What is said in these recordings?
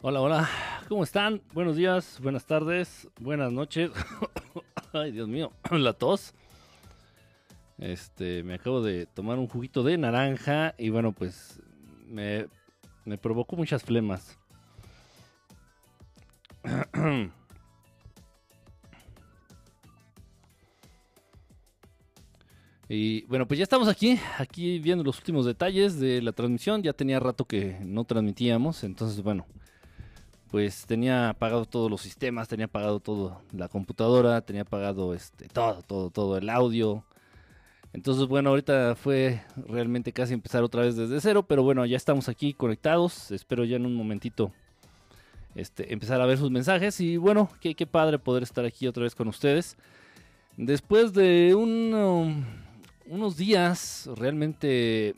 Hola, hola, ¿cómo están? Buenos días, buenas tardes, buenas noches. Ay, Dios mío, la tos. Este, me acabo de tomar un juguito de naranja y bueno, pues me, me provocó muchas flemas. Y bueno, pues ya estamos aquí, aquí viendo los últimos detalles de la transmisión. Ya tenía rato que no transmitíamos, entonces bueno, pues tenía apagado todos los sistemas, tenía apagado todo la computadora, tenía apagado este todo, todo, todo el audio. Entonces bueno, ahorita fue realmente casi empezar otra vez desde cero, pero bueno, ya estamos aquí conectados. Espero ya en un momentito este, empezar a ver sus mensajes y bueno, qué, padre poder estar aquí otra vez con ustedes. Después de um, unos días realmente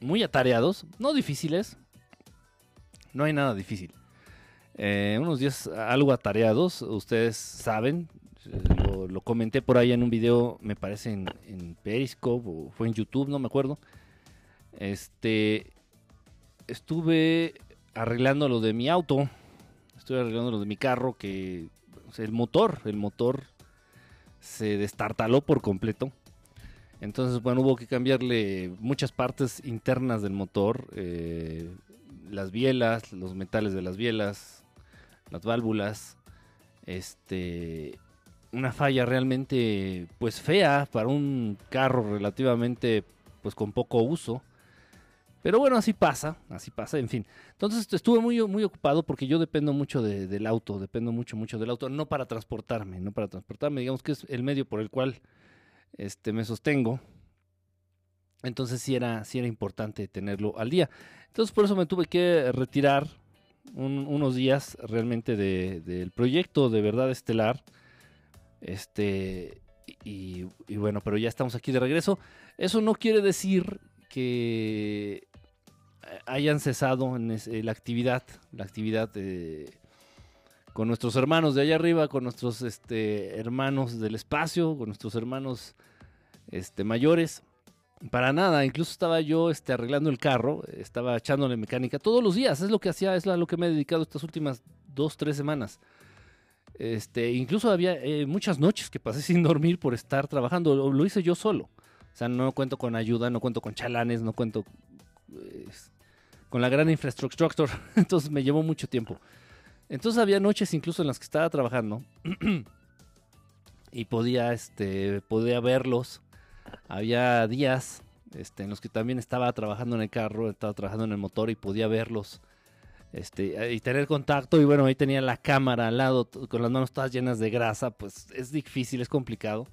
muy atareados, no difíciles, no hay nada difícil. Eh, unos días algo atareados, ustedes saben, lo, lo comenté por ahí en un video, me parece en, Periscope o fue en YouTube, no me acuerdo. Este, estuve arreglando lo de mi auto, estuve arreglando lo de mi carro, que el motor, el motor se destartaló por completo. Entonces, bueno, hubo que cambiarle muchas partes internas del motor, eh, las bielas, los metales de las bielas, las válvulas, este, una falla realmente, pues fea para un carro relativamente, pues con poco uso. Pero bueno, así pasa, así pasa, en fin. Entonces estuve muy, muy ocupado porque yo dependo mucho de- del auto, dependo mucho, mucho del auto, no para transportarme, no para transportarme, digamos que es el medio por el cual este, me sostengo. Entonces sí era, sí era importante tenerlo al día. Entonces por eso me tuve que retirar un- unos días realmente de- del proyecto de verdad estelar. Este, y, bueno, pero ya estamos aquí de regreso. Eso no quiere decir que hayan cesado en ese- la actividad, la actividad eh, con nuestros hermanos de allá arriba, con nuestros este, hermanos del espacio, con nuestros hermanos este, mayores. Para nada, incluso estaba yo este, arreglando el carro, estaba echándole mecánica todos los días, es lo que hacía, es lo que me he dedicado estas últimas dos, tres semanas. Este, incluso había eh, muchas noches que pasé sin dormir por estar trabajando, lo, lo hice yo solo. O sea, no cuento con ayuda, no cuento con chalanes, no cuento pues, con la gran infraestructura. Entonces me llevó mucho tiempo. Entonces había noches incluso en las que estaba trabajando y podía, este, podía verlos. Había días este, en los que también estaba trabajando en el carro, estaba trabajando en el motor y podía verlos. Este, y tener contacto y bueno, ahí tenía la cámara al lado con las manos todas llenas de grasa, pues es difícil, es complicado.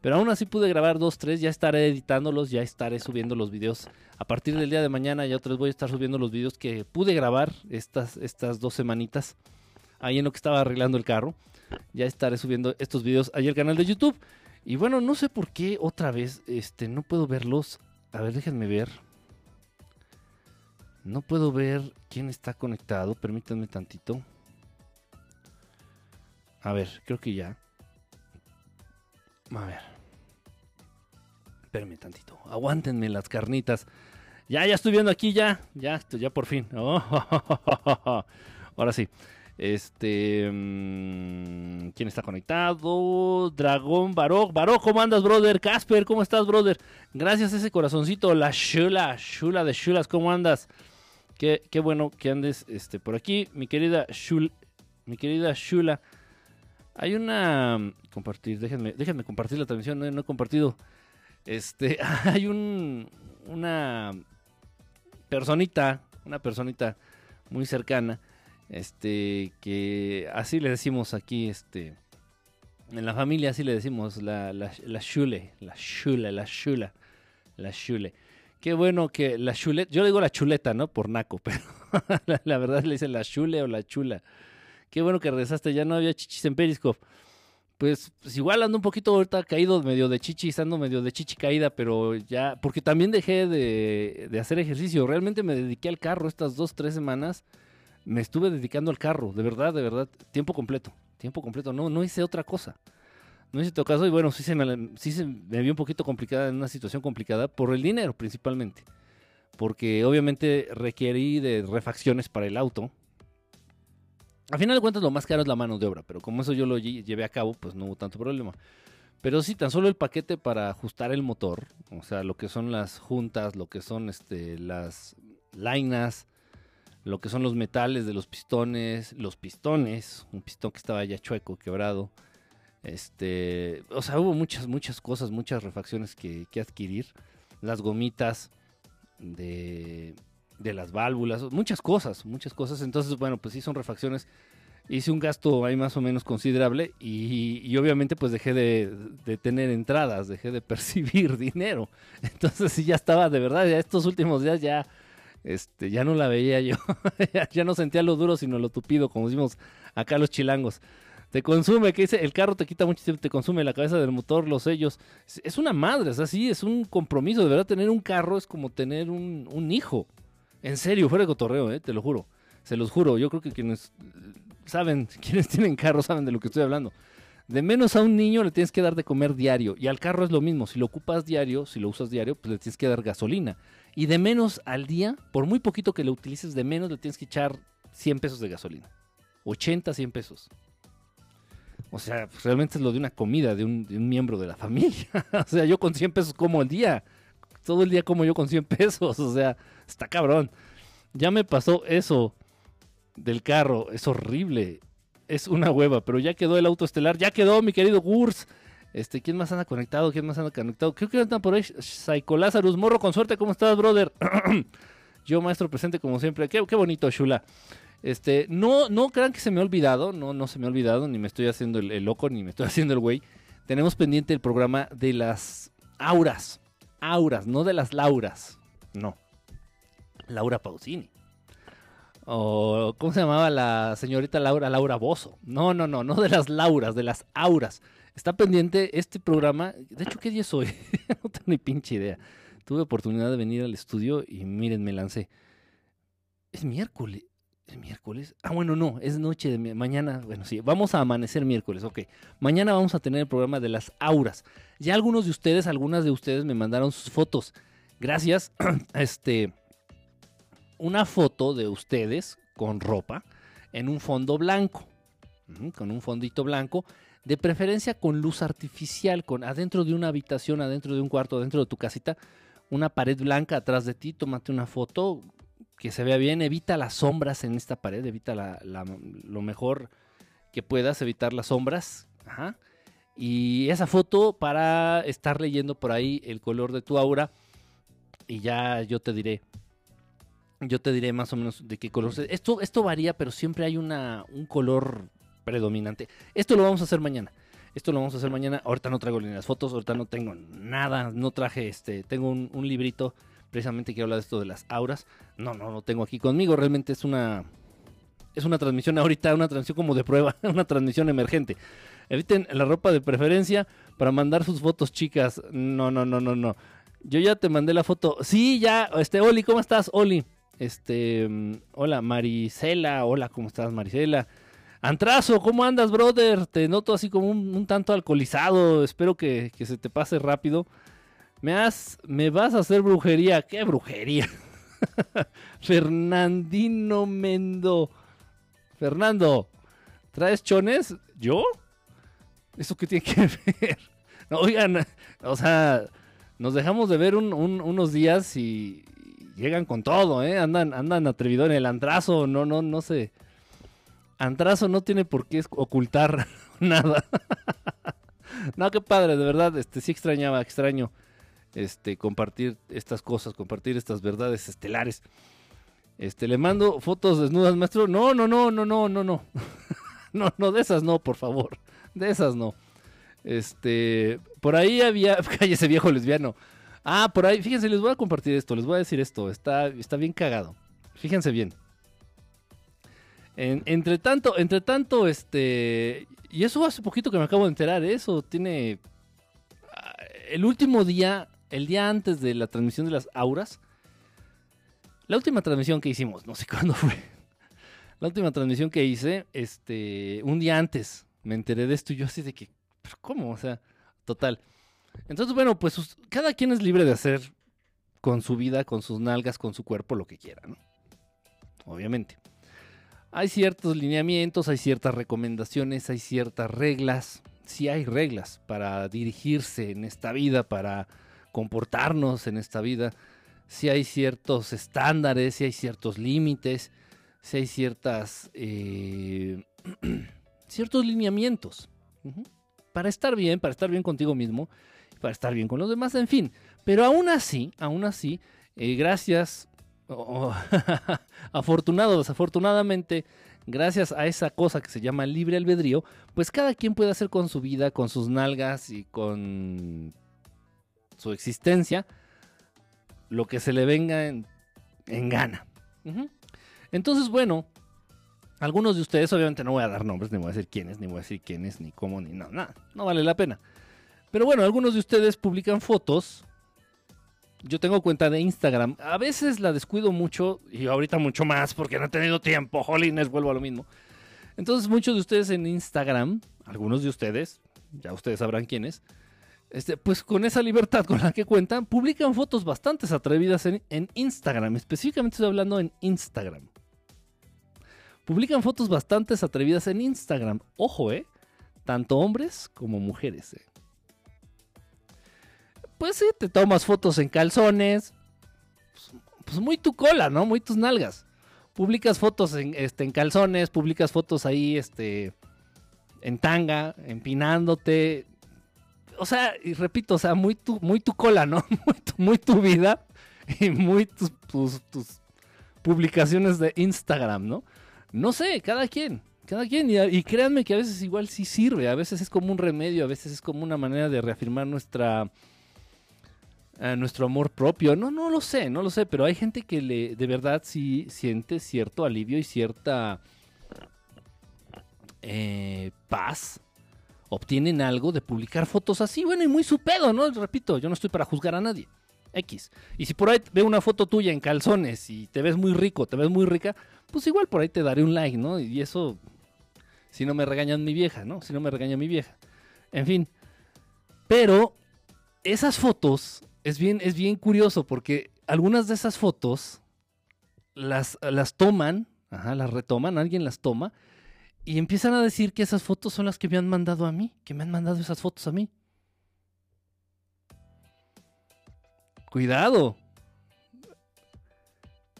Pero aún así pude grabar dos, tres, ya estaré editándolos, ya estaré subiendo los videos. A partir del día de mañana ya otros voy a estar subiendo los videos que pude grabar estas, estas dos semanitas. Ahí en lo que estaba arreglando el carro. Ya estaré subiendo estos videos ahí al canal de YouTube. Y bueno, no sé por qué otra vez este, no puedo verlos. A ver, déjenme ver. No puedo ver quién está conectado. Permítanme tantito. A ver, creo que ya. A ver. Espérenme tantito. Aguántenme las carnitas. Ya, ya estoy viendo aquí, ya. Ya, ya por fin. Oh, Ahora sí. Este. mm, ¿Quién está conectado? Dragón Barok. Barok, ¿cómo andas, brother? Casper, ¿cómo estás, brother? Gracias a ese corazoncito. La Shula, Shula de Shulas, ¿cómo andas? Qué, qué bueno que andes este, por aquí. Mi querida Shul, mi querida Shula. Hay una. mm, Compartir, déjenme, déjenme compartir la transmisión, no, no he compartido. Este, hay un. Una personita, una personita muy cercana, este, que así le decimos aquí, este, en la familia así le decimos, la, la, la Shule, la Shula, la Shula, la Shule. Qué bueno que la chuleta, yo le digo la chuleta, ¿no? Por naco, pero la, la verdad le dicen la chule o la chula. Qué bueno que regresaste, ya no había chichis en Periscope. Pues, pues igual ando un poquito ahorita caído medio de chichis, ando medio de chichi caída, pero ya, porque también dejé de, de hacer ejercicio. Realmente me dediqué al carro estas dos, tres semanas. Me estuve dedicando al carro, de verdad, de verdad, tiempo completo, tiempo completo. No, no hice otra cosa. No hice otro caso y bueno, sí se, me, sí vio un poquito complicada en una situación complicada por el dinero principalmente. Porque obviamente requerí de refacciones para el auto. A final de cuentas, lo más caro es la mano de obra, pero como eso yo lo lle- llevé a cabo, pues no hubo tanto problema. Pero sí, tan solo el paquete para ajustar el motor, o sea, lo que son las juntas, lo que son este, las lainas, lo que son los metales de los pistones, los pistones, un pistón que estaba ya chueco, quebrado. Este, o sea, hubo muchas, muchas cosas, muchas refacciones que, que adquirir. Las gomitas de, de las válvulas, muchas cosas, muchas cosas. Entonces, bueno, pues sí son refacciones. Hice un gasto ahí más o menos considerable y, y obviamente pues dejé de, de tener entradas, dejé de percibir dinero. Entonces sí ya estaba, de verdad, ya estos últimos días ya, este, ya no la veía yo. ya, no sentía lo duro, sino lo tupido, como decimos acá los chilangos. Te consume, que dice, el carro te quita mucho tiempo, te consume la cabeza del motor, los sellos. Es, una madre, es así, es un compromiso. De verdad, tener un carro es como tener un, un hijo. En serio, fuera de cotorreo, eh, te lo juro. Se los juro, yo creo que quienes eh, saben, quienes tienen carro saben de lo que estoy hablando. De menos a un niño le tienes que dar de comer diario. Y al carro es lo mismo. Si lo ocupas diario, si lo usas diario, pues le tienes que dar gasolina. Y de menos al día, por muy poquito que lo utilices, de menos le tienes que echar 100 pesos de gasolina. 80, 100 pesos. O sea, pues, realmente es lo de una comida de un, miembro de la familia. o sea, yo con 100 pesos como el día. Todo el día como yo con 100 pesos. O sea, está cabrón. Ya me pasó eso del carro. Es horrible. Es una hueva. Pero ya quedó el auto estelar. Ya quedó, mi querido Gurs. Este, ¿quién más anda conectado? ¿Quién más anda conectado? Creo que andan por ahí. Psycho Lazarus. Morro, con suerte. ¿Cómo estás, brother? yo, maestro presente, como siempre. Qué, bonito, Shula. Este, no, no crean que se me ha olvidado, no, no se me ha olvidado, ni me estoy haciendo el, el loco, ni me estoy haciendo el güey. Tenemos pendiente el programa de las auras. Auras, no de las lauras. No. Laura Pausini. O, ¿cómo se llamaba la señorita Laura? Laura Bozo. No, no, no, no de las lauras, de las auras. Está pendiente este programa. De hecho, ¿qué día es hoy? no tengo ni pinche idea. Tuve oportunidad de venir al estudio y miren, me lancé. Es miércoles. ¿El miércoles? Ah, bueno, no, es noche de mañana. Bueno, sí, vamos a amanecer miércoles, ok. Mañana vamos a tener el programa de las auras. Ya algunos de ustedes, algunas de ustedes me mandaron sus fotos. Gracias. Este, una foto de ustedes con ropa en un fondo blanco. Con un fondito blanco. De preferencia con luz artificial, con adentro de una habitación, adentro de un cuarto, adentro de tu casita, una pared blanca atrás de ti. Tómate una foto que se vea bien, evita las sombras en esta pared, evita la- lo mejor que puedas, evitar las sombras. Y esa foto para estar leyendo por ahí el color de tu aura y ya yo te diré, yo te diré más o menos de qué color. Esto, esto varía, pero siempre hay una, un color predominante. Esto lo vamos a hacer mañana. Esto lo vamos a hacer mañana. Ahorita no traigo ni las fotos, ahorita no tengo nada, no traje este, tengo un, un librito precisamente que habla de esto de las auras. No, no lo tengo aquí conmigo. Realmente es una. Es una transmisión ahorita, una transmisión como de prueba, una transmisión emergente. Eviten la ropa de preferencia para mandar sus fotos, chicas. No, no, no, no, no. Yo ya te mandé la foto. Sí, ya, este, Oli, ¿cómo estás, Oli? Este, mm, hola, Marisela, hola, ¿cómo estás, Marisela? Antrazo, ¿cómo andas, brother? Te noto así como un, tanto alcoholizado. Espero que, que se te pase rápido. Me has, me vas a hacer brujería. ¿Qué brujería? Fernandino Mendo. Fernando, ¿traes chones? ¿Yo? ¿Eso qué tiene que ver? Oigan, o sea, nos dejamos de ver un- un- unos días y llegan con todo, ¿eh? Andan, andan atrevido en el antrazo, no, no, no sé. Antrazo no tiene por qué ocultar nada. no, qué padre, de verdad, este sí extrañaba, extraño este compartir estas cosas, compartir estas verdades estelares. Este, le mando fotos desnudas, maestro. No, no, no, no, no, no, no. no, no, de esas no, por favor. De esas no. Este, por ahí había, cállese viejo lesbiano. Ah, por ahí, fíjense, les voy a compartir esto, les voy a decir esto, está, está bien cagado. Fíjense bien. En- entre tanto, entre tanto, este, y eso hace poquito que me acabo de enterar, ¿eh? eso tiene, ah, el último día, el día antes de la transmisión de las auras, la última transmisión que hicimos, no sé cuándo fue, la última transmisión que hice, este, un día antes, me enteré de esto y yo así de que, ¿pero cómo? O sea, total. Entonces, bueno, pues cada quien es libre de hacer con su vida, con sus nalgas, con su cuerpo, lo que quiera, ¿no? Obviamente. Hay ciertos lineamientos, hay ciertas recomendaciones, hay ciertas reglas. Sí hay reglas para dirigirse en esta vida, para comportarnos en esta vida. Sí hay ciertos estándares, sí hay ciertos límites, sí hay ciertas, eh, ciertos lineamientos. Para estar bien, para estar bien contigo mismo, para estar bien con los demás, en fin. Pero aún así, aún así, eh, gracias, afortunado o desafortunadamente, gracias a esa cosa que se llama libre albedrío, pues cada quien puede hacer con su vida, con sus nalgas y con su existencia lo que se le venga en, gana. Entonces, bueno, algunos de ustedes, obviamente no voy a dar nombres, ni voy a decir quiénes, ni voy a decir quiénes, ni cómo, ni nada, nada, no vale la pena. Pero bueno, algunos de ustedes publican fotos. Yo tengo cuenta de Instagram. A veces la descuido mucho y ahorita mucho más porque no he tenido tiempo. Jolines, vuelvo a lo mismo. Entonces muchos de ustedes en Instagram, algunos de ustedes, ya ustedes sabrán quiénes, este, pues con esa libertad con la que cuentan, publican fotos bastante atrevidas en, en Instagram. Específicamente estoy hablando en Instagram. Publican fotos bastante atrevidas en Instagram. Ojo, ¿eh? Tanto hombres como mujeres, ¿eh? Pues sí, te tomas fotos en calzones. Pues, pues, muy tu cola, ¿no? Muy tus nalgas. Publicas fotos en, este, en calzones, publicas fotos ahí, este, en tanga, empinándote. O sea, y repito, o sea, muy tu, muy tu cola, ¿no? Muy tu, vida y muy tus, tus, publicaciones de Instagram, ¿no? No sé, cada quien, cada quien. Y, créanme que a veces igual sí sirve, a veces es como un remedio, a veces es como una manera de reafirmar nuestra nuestro amor propio. No, no lo sé, no lo sé, pero hay gente que le, de verdad sí siente cierto alivio y cierta eh, paz. Obtienen algo de publicar fotos así, bueno, y muy su pedo, ¿no? Repito, yo no estoy para juzgar a nadie. X. Y si por ahí veo una foto tuya en calzones y te ves muy rico, te ves muy rica, pues igual por ahí te daré un like, ¿no? Y eso, si no me regañan mi vieja, ¿no? Si no me regaña mi vieja. En fin. Pero esas fotos es bien, es bien curioso porque algunas de esas fotos las, las toman, las retoman, alguien las toma y empiezan a decir que esas fotos son las que me han mandado a mí, que me han mandado esas fotos a mí. Cuidado.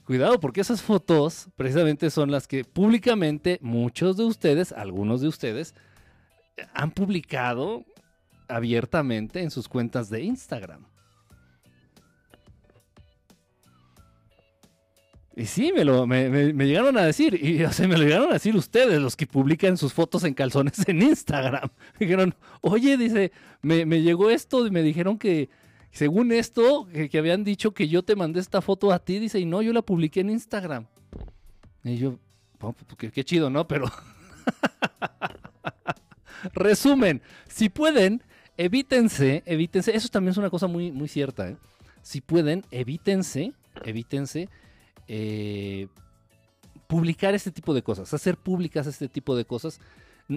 Cuidado, porque esas fotos precisamente son las que públicamente muchos de ustedes, algunos de ustedes, han publicado abiertamente en sus cuentas de Instagram. Y sí, me, lo, me, llegaron a decir, y o me lo llegaron a decir ustedes, los que publican sus fotos en calzones en Instagram. Dijeron, oye, dice, me, llegó esto y me dijeron que, según esto, que, habían dicho que yo te mandé esta foto a ti, dice, y no, yo la publiqué en Instagram. Y yo, pues, qué, chido, ¿no? Pero... Resumen, si pueden, evítense, evítense, eso también es una cosa muy, muy cierta, ¿eh? Si pueden, evítense, evítense eh, publicar este tipo de cosas, hacer públicas este tipo de cosas,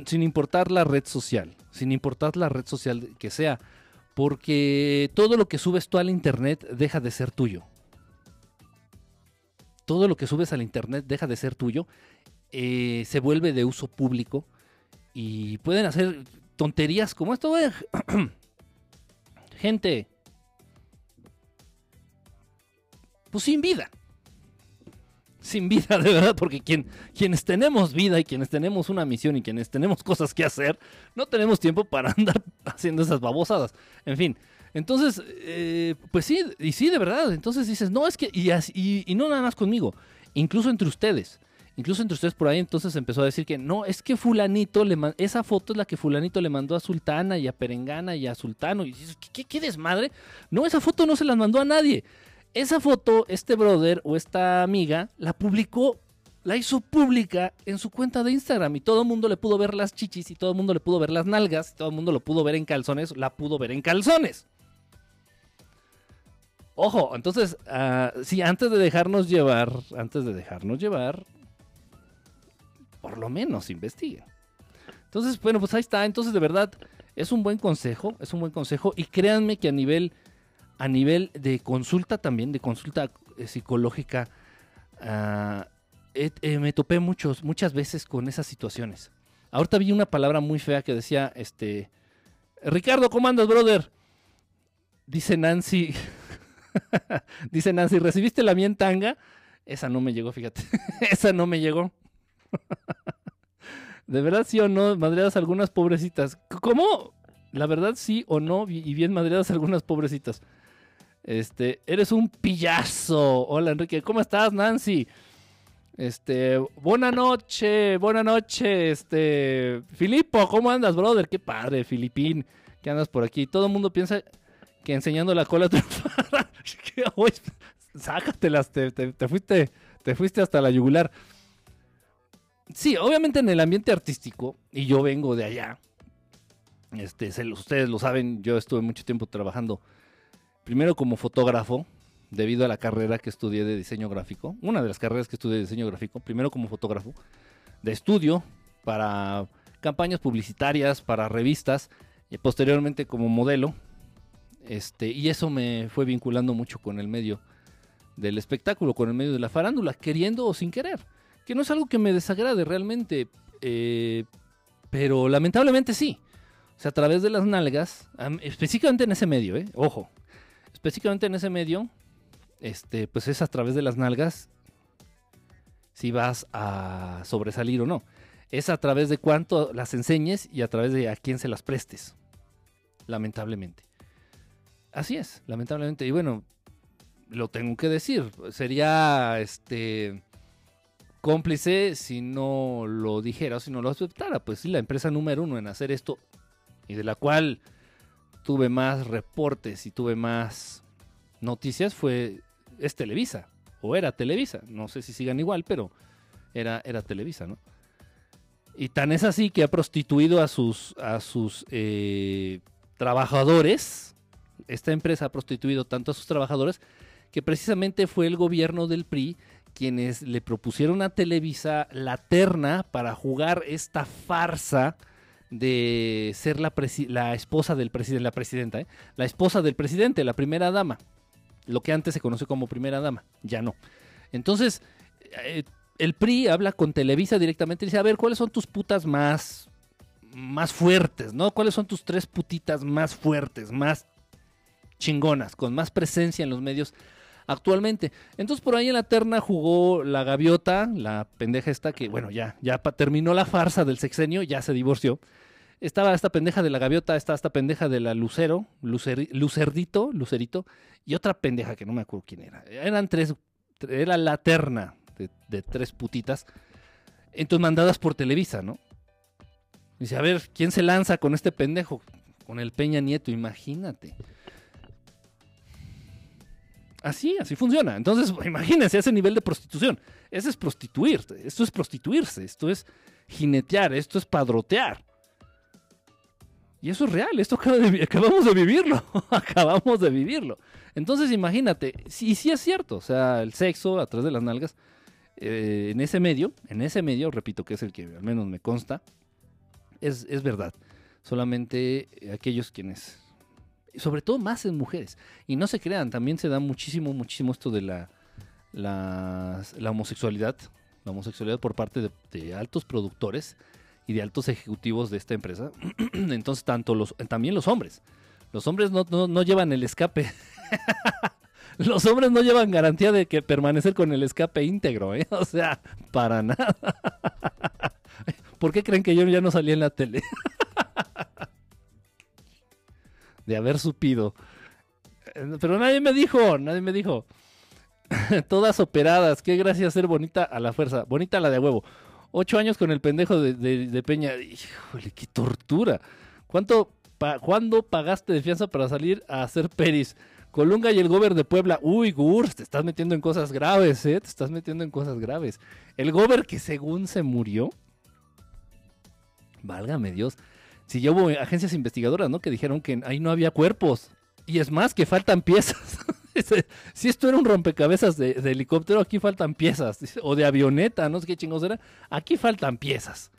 sin importar la red social, sin importar la red social que sea, porque todo lo que subes tú al internet deja de ser tuyo. Todo lo que subes al internet deja de ser tuyo, eh, se vuelve de uso público y pueden hacer tonterías como esto. Gente, pues sin vida sin vida, de verdad, porque quien, quienes tenemos vida y quienes tenemos una misión y quienes tenemos cosas que hacer, no tenemos tiempo para andar haciendo esas babosadas. En fin, entonces, eh, pues sí, y sí, de verdad. Entonces dices, no, es que, y, y, no nada más conmigo, incluso entre ustedes. Incluso entre ustedes por ahí entonces empezó a decir que no, es que fulanito, le esa foto es la que fulanito le mandó a Sultana y a Perengana y a Sultano. Y dices, ¿qué, qué desmadre? No, esa foto no se la mandó a nadie. Esa foto, este brother o esta amiga la publicó, la hizo pública en su cuenta de Instagram y todo el mundo le pudo ver las chichis y todo el mundo le pudo ver las nalgas y todo el mundo lo pudo ver en calzones, la pudo ver en calzones. Ojo, entonces, uh, sí, antes de dejarnos llevar, antes de dejarnos llevar, por lo menos investiguen. Entonces, bueno, pues ahí está. Entonces, de verdad, es un buen consejo, es un buen consejo. Y créanme que a nivel a nivel de consulta también, de consulta eh, psicológica, ah, eh, me topé muchos, muchas veces con esas situaciones. Ahorita vi una palabra muy fea que decía, este, Ricardo, ¿cómo andas, brother? Dice Nancy, dice Nancy, ¿recibiste la mía en tanga? Esa no me llegó, fíjate. Esa no me llegó. ¿De verdad sí o no? Madreadas algunas pobrecitas. ¿Cómo? La verdad sí o no, y bien madreadas algunas pobrecitas. Este, eres un pillazo. Hola Enrique, ¿cómo estás, Nancy? Este, buena noche, buena noche, este, Filipo, ¿cómo andas, brother? Qué padre, Filipín, que andas por aquí. Todo el mundo piensa que enseñando la cola triunfara, sácatelas, te, te, fuiste, te fuiste hasta la yugular. Sí, obviamente en el ambiente artístico, y yo vengo de allá, este, ustedes lo saben, yo estuve mucho tiempo trabajando primero como fotógrafo, debido a la carrera que estudié de diseño gráfico, una de las carreras que estudié de diseño gráfico, primero como fotógrafo, de estudio para campañas publicitarias, para revistas, y posteriormente como modelo. Este, y eso me fue vinculando mucho con el medio del espectáculo, con el medio de la farándula, queriendo o sin querer. Que no es algo que me desagrade realmente, eh, pero lamentablemente sí. O sea, a través de las nalgas, específicamente en ese medio, eh, ojo, específicamente en ese medio, este, pues es a través de las nalgas si vas a sobresalir o no. Es a través de cuánto las enseñes y a través de a quién se las prestes. Lamentablemente. Así es, lamentablemente. Y bueno, lo tengo que decir. Sería este cómplice si no lo dijera o si no lo aceptara. Pues sí, la empresa número uno en hacer esto y de la cual tuve más reportes y tuve más noticias fue es Televisa, o era Televisa, no sé si sigan igual, pero era, era Televisa, ¿no? Y tan es así que ha prostituido a sus, a sus eh, trabajadores, esta empresa ha prostituido tanto a sus trabajadores, que precisamente fue el gobierno del PRI quienes le propusieron a Televisa la terna para jugar esta farsa de ser la, la esposa del presidente, la presidenta, ¿eh? la esposa del presidente, la primera dama lo que antes se conoce como primera dama, ya no. Entonces, eh, el PRI habla con Televisa directamente y dice, a ver, ¿cuáles son tus putas más, más fuertes, no? ¿Cuáles son tus tres putitas más fuertes, más chingonas, con más presencia en los medios actualmente? Entonces, por ahí en la terna jugó la gaviota, la pendeja esta que, bueno, ya, ya terminó la farsa del sexenio, ya se divorció. Estaba esta pendeja de la gaviota, estaba esta pendeja de la lucero, lucerdito, lucerito, y otra pendeja que no me acuerdo quién era. Eran tres, era la terna de, tres putitas, entonces mandadas por Televisa, ¿no? Dice, a ver, ¿quién se lanza con este pendejo? Con el Peña Nieto, imagínate. Así, así funciona. Entonces, imagínense ese nivel de prostitución. Ese es prostituir. Esto es prostituirse. Esto es jinetear. Esto es padrotear. Y eso es real, esto acabamos de vivirlo, acabamos de vivirlo. Entonces imagínate, y sí es cierto, o sea, el sexo a través de las nalgas, eh, en ese medio, en ese medio, repito que es el que al menos me consta, es, verdad. Solamente aquellos quienes, sobre todo más en mujeres, y no se crean, también se da muchísimo, muchísimo esto de la, la, homosexualidad, la homosexualidad por parte de altos productores y de altos ejecutivos de esta empresa. Entonces, tanto los, también los hombres. Los hombres no, no, llevan el escape. los hombres no llevan garantía de que permanecer con el escape íntegro, ¿eh? O sea, para nada. ¿Por qué creen que yo ya no salí en la tele? De haber supido. Pero nadie me dijo, nadie me dijo. Todas operadas, qué gracia ser bonita a la fuerza. Bonita la de huevo. Ocho años con el pendejo de, Peña. Híjole, qué tortura. ¿Cuánto, ¿Cuándo pagaste de fianza para salir a hacer peris? Colunga y el gober de Puebla. Uy, Gurs, te estás metiendo en cosas graves, ¿eh? Te estás metiendo en cosas graves. El gober que según se murió. Válgame Dios. Si ya hubo agencias investigadoras, ¿no? Que dijeron que ahí no había cuerpos. Y es más, que faltan piezas. si esto era un rompecabezas de, helicóptero, aquí faltan piezas. O de avioneta, no sé qué chingos era. Aquí faltan piezas.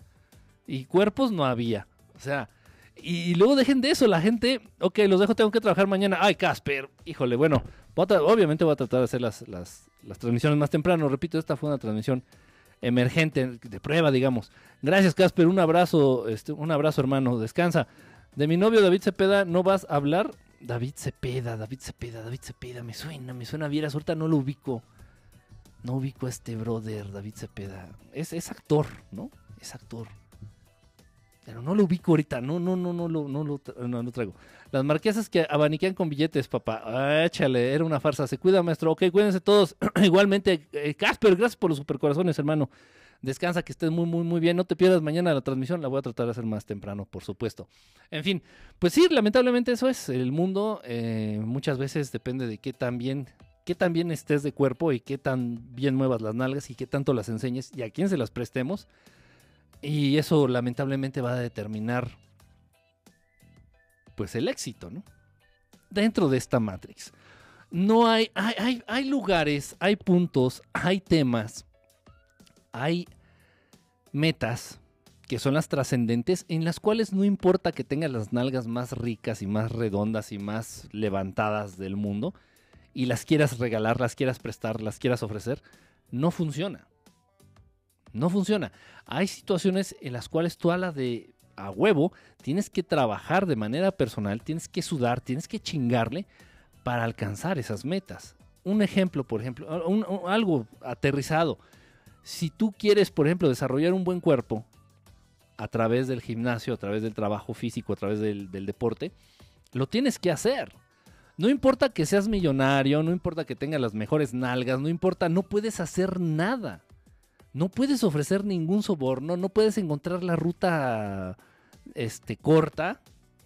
Y cuerpos no había. O sea, y, luego dejen de eso. La gente, ok, los dejo, tengo que trabajar mañana. Ay, Casper, híjole, bueno, obviamente voy a tratar de hacer las, las, transmisiones más temprano. Repito, esta fue una transmisión emergente, de prueba, digamos. Gracias, Casper. Un abrazo, este, un abrazo, hermano. Descansa. De mi novio David Cepeda, ¿no vas a hablar? David Cepeda, David Cepeda, David Cepeda. Me suena, me suena. Vieras, ahorita no lo ubico. No ubico a este brother, David Cepeda. Es, es actor, ¿no? Es actor. Pero no lo ubico ahorita. No, no, no, no, no, no, no, no lo traigo. Las marquesas que abaniquean con billetes, papá. Ah, échale, era una farsa. Se cuida, maestro. Ok, cuídense todos. Igualmente, eh, Casper, gracias por los supercorazones, hermano. Descansa, que estés muy, muy, muy bien. No te pierdas mañana la transmisión. La voy a tratar de hacer más temprano, por supuesto. En fin, pues sí, lamentablemente eso es. El mundo eh, muchas veces depende de qué tan bien qué tan bien estés de cuerpo y qué tan bien muevas las nalgas y qué tanto las enseñes y a quién se las prestemos. Y eso lamentablemente va a determinar pues el éxito, ¿no? Dentro de esta Matrix. No hay, hay, hay, lugares, hay puntos, hay temas, hay metas que son las trascendentes en las cuales no importa que tengas las nalgas más ricas y más redondas y más levantadas del mundo y las quieras regalar, las quieras prestar, las quieras ofrecer, no funciona. No funciona. Hay situaciones en las cuales tú a la de a huevo tienes que trabajar de manera personal, tienes que sudar, tienes que chingarle para alcanzar esas metas. Un ejemplo, por ejemplo, algo aterrizado. Si tú quieres, por ejemplo, desarrollar un buen cuerpo a través del gimnasio, a través del trabajo físico, a través del, deporte, lo tienes que hacer. No importa que seas millonario, no importa que tengas las mejores nalgas, no importa, no puedes hacer nada no puedes ofrecer ningún soborno, no puedes encontrar la ruta este, corta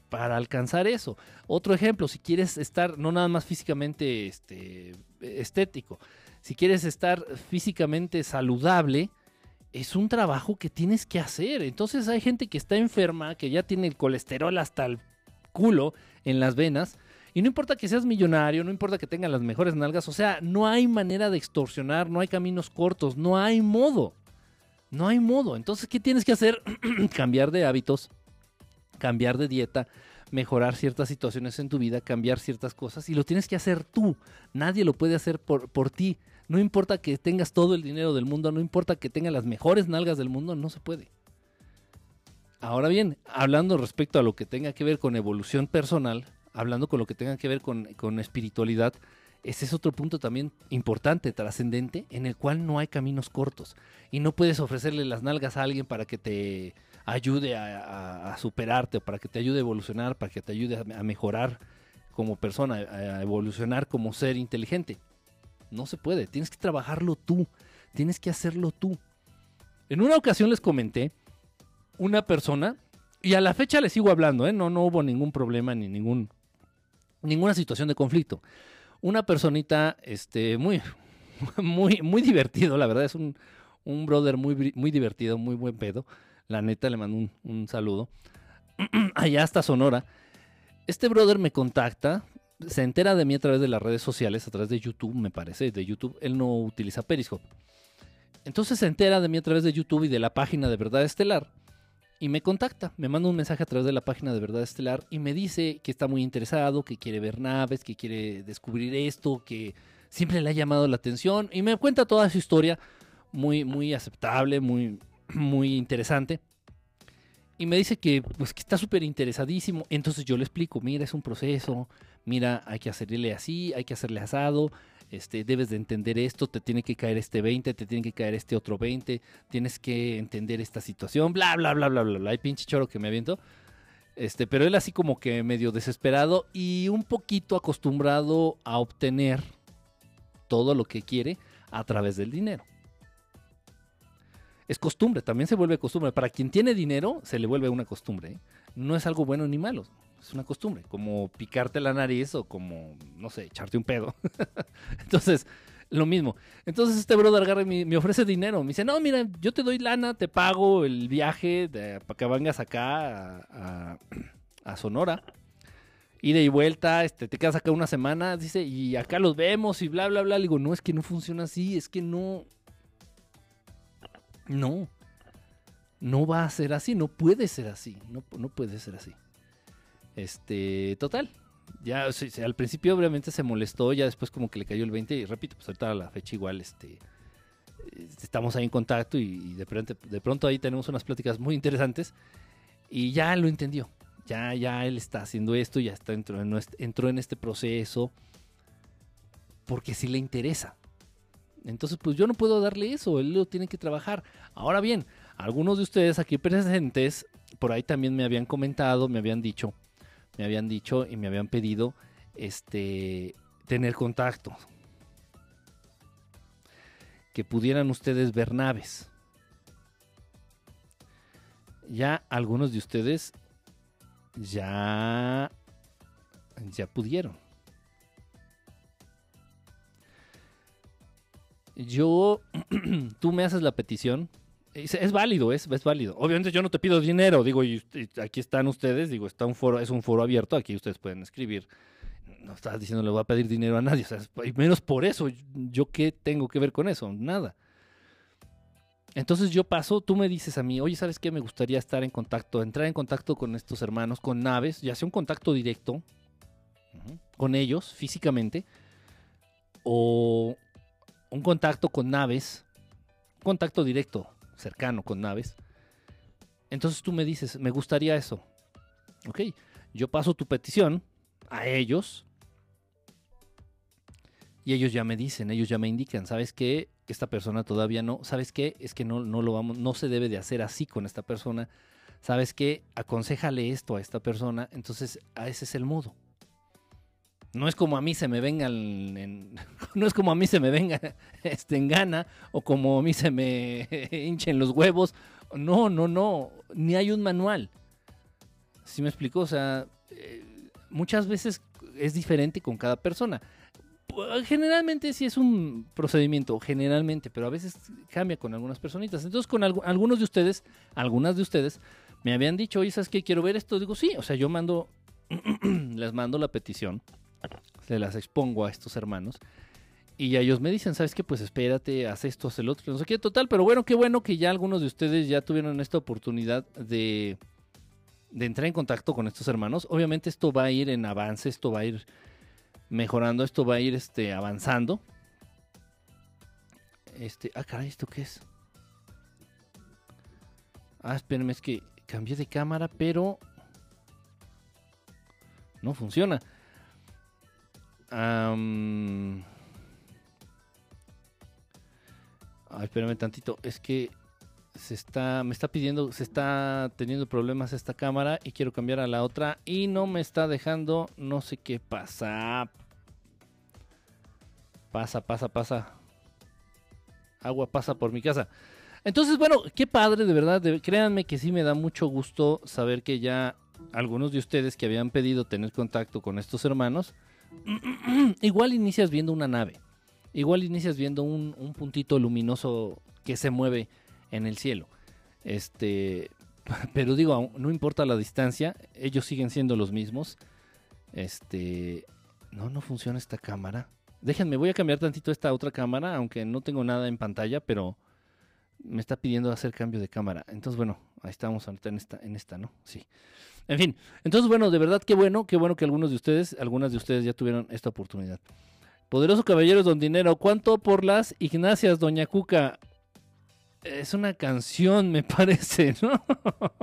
para alcanzar eso. Otro ejemplo, si quieres estar no nada más físicamente este, estético, si quieres estar físicamente saludable, es un trabajo que tienes que hacer. Entonces hay gente que está enferma, que ya tiene el colesterol hasta el culo en las venas y no importa que seas millonario, no importa que tengas las mejores nalgas, o sea, no hay manera de extorsionar, no hay caminos cortos, no hay modo. No hay modo. Entonces, ¿qué tienes que hacer? cambiar de hábitos, cambiar de dieta, mejorar ciertas situaciones en tu vida, cambiar ciertas cosas y lo tienes que hacer tú. Nadie lo puede hacer por, por ti. No importa que tengas todo el dinero del mundo, no importa que tengas las mejores nalgas del mundo, no se puede. Ahora bien, hablando respecto a lo que tenga que ver con evolución personal, hablando con lo que tenga que ver con, espiritualidad, ese es otro punto también importante, trascendente, en el cual no hay caminos cortos. Y no puedes ofrecerle las nalgas a alguien para que te ayude a, superarte, o para que te ayude a evolucionar, para que te ayude a, mejorar como persona, a evolucionar como ser inteligente. No se puede, tienes que trabajarlo tú, tienes que hacerlo tú. En una ocasión les comenté, una persona, y a la fecha le sigo hablando, ¿eh? no, no hubo ningún problema ni ningún ninguna situación de conflicto. Una personita, este, muy, muy, muy divertido, la verdad, es un, un brother muy, muy divertido, muy buen pedo. La neta, le mando un, saludo. Allá hasta Sonora. Este brother me contacta, se entera de mí a través de las redes sociales, a través de YouTube, me parece, de YouTube. Él no utiliza Periscope. Entonces se entera de mí a través de YouTube y de la página de Verdad Estelar y me contacta, me manda un mensaje a través de la página de Verdad Estelar y me dice que está muy interesado, que quiere ver naves, que quiere descubrir esto, que siempre le ha llamado la atención y me cuenta toda su historia muy, muy aceptable, muy, muy interesante. Y me dice que, pues, que está súper interesadísimo. Entonces yo le explico, mira, es un proceso, mira, hay que hacerle así, hay que hacerle asado, este, debes de entender esto, te tiene que caer este 20, te tiene que caer este otro 20, tienes que entender esta situación, bla, bla, bla, bla, bla, bla. Hay pinche choro que me aviento. Este, pero él así como que medio desesperado y un poquito acostumbrado a obtener todo lo que quiere a través del dinero. Es costumbre, también se vuelve costumbre. Para quien tiene dinero, se le vuelve una costumbre. ¿eh? No es algo bueno ni malo es una costumbre, como picarte la nariz o como, no sé, echarte un pedo. Entonces, lo mismo. Entonces este brother agarra y me, ofrece dinero. Me dice, no, mira, yo te doy lana, te pago el viaje para que vengas acá a, a, Sonora. Ida y vuelta, este, te quedas acá una semana, dice, y acá los vemos y bla, bla, bla. Le digo, no, es que no funciona así, es que no... No. No va a ser así, no puede ser así, no, no puede ser así. Este, total. Ya, al principio obviamente se molestó, ya después como que le cayó el 20 y repito, pues ahorita a la fecha igual, este, estamos ahí en contacto y, de, pronto, de pronto ahí tenemos unas pláticas muy interesantes y ya lo entendió. Ya, ya él está haciendo esto, ya está entró en, entró en este proceso porque sí le interesa. Entonces, pues yo no puedo darle eso, él lo tiene que trabajar. Ahora bien, algunos de ustedes aquí presentes, por ahí también me habían comentado, me habían dicho, me habían dicho y me habían pedido este tener contacto. Que pudieran ustedes ver naves. Ya algunos de ustedes ya ya pudieron. Yo tú me haces la petición es, válido, es, es, válido. Obviamente yo no te pido dinero, digo, y, aquí están ustedes, digo, está un foro, es un foro abierto, aquí ustedes pueden escribir. No estás diciendo le voy a pedir dinero a nadie, y menos por eso. ¿Yo qué tengo que ver con eso? Nada. Entonces yo paso, tú me dices a mí, oye, ¿sabes qué? Me gustaría estar en contacto, entrar en contacto con estos hermanos, con naves, ya sea un contacto directo con ellos físicamente, o un contacto con naves, contacto directo, cercano con naves. Entonces tú me dices, me gustaría eso. Ok, yo paso tu petición a ellos y ellos ya me dicen, ellos ya me indican, ¿sabes qué? Esta persona todavía no, ¿sabes qué? Es que no, no lo vamos, no se debe de hacer así con esta persona. ¿Sabes qué? Aconsejale esto a esta persona. Entonces, a ese es el modo. No es como a mí se me venga no es como a mí se me venga este, en gana o como a mí se me hinchen los huevos. No, no, no, ni hay un manual. ¿Sí me explico? O sea, eh, muchas veces es diferente con cada persona. Generalmente sí es un procedimiento, generalmente, pero a veces cambia con algunas personitas. Entonces, con algunos de ustedes, algunas de ustedes, me habían dicho, oye, ¿sabes qué? Quiero ver esto. Digo, sí, o sea, yo mando, les mando la petición se las expongo a estos hermanos. Y ellos me dicen, ¿sabes qué? Pues espérate, haz esto, haz el otro, no sé qué, total. Pero bueno, qué bueno que ya algunos de ustedes ya tuvieron esta oportunidad de, de entrar en contacto con estos hermanos. Obviamente esto va a ir en avance, esto va a ir mejorando, esto va a ir este, avanzando. Este, ah, caray, ¿esto qué es? Ah, espérenme, es que cambié de cámara, pero no funciona. Ay, espérame tantito. Es que se está, me está pidiendo, se está teniendo problemas esta cámara y quiero cambiar a la otra y no me está dejando, no sé qué pasa. Pasa, pasa, pasa. Agua pasa por mi casa. Entonces, bueno, qué padre, de verdad. créanme que sí me da mucho gusto saber que ya algunos de ustedes que habían pedido tener contacto con estos hermanos, igual inicias viendo una nave, igual inicias viendo un, puntito luminoso que se mueve en el cielo. Este, pero digo, no importa la distancia, ellos siguen siendo los mismos. Este, no, no funciona esta cámara. Déjenme, voy a cambiar tantito esta otra cámara, aunque no tengo nada en pantalla, pero me está pidiendo hacer cambio de cámara. Entonces, bueno, ahí estamos ahorita en esta, en esta, ¿no? Sí. En fin, entonces, bueno, de verdad qué bueno, qué bueno que algunos de ustedes, algunas de ustedes ya tuvieron esta oportunidad. Poderoso Caballeros Don Dinero, ¿cuánto por las Ignacias, Doña Cuca? Es una canción, me parece, ¿no?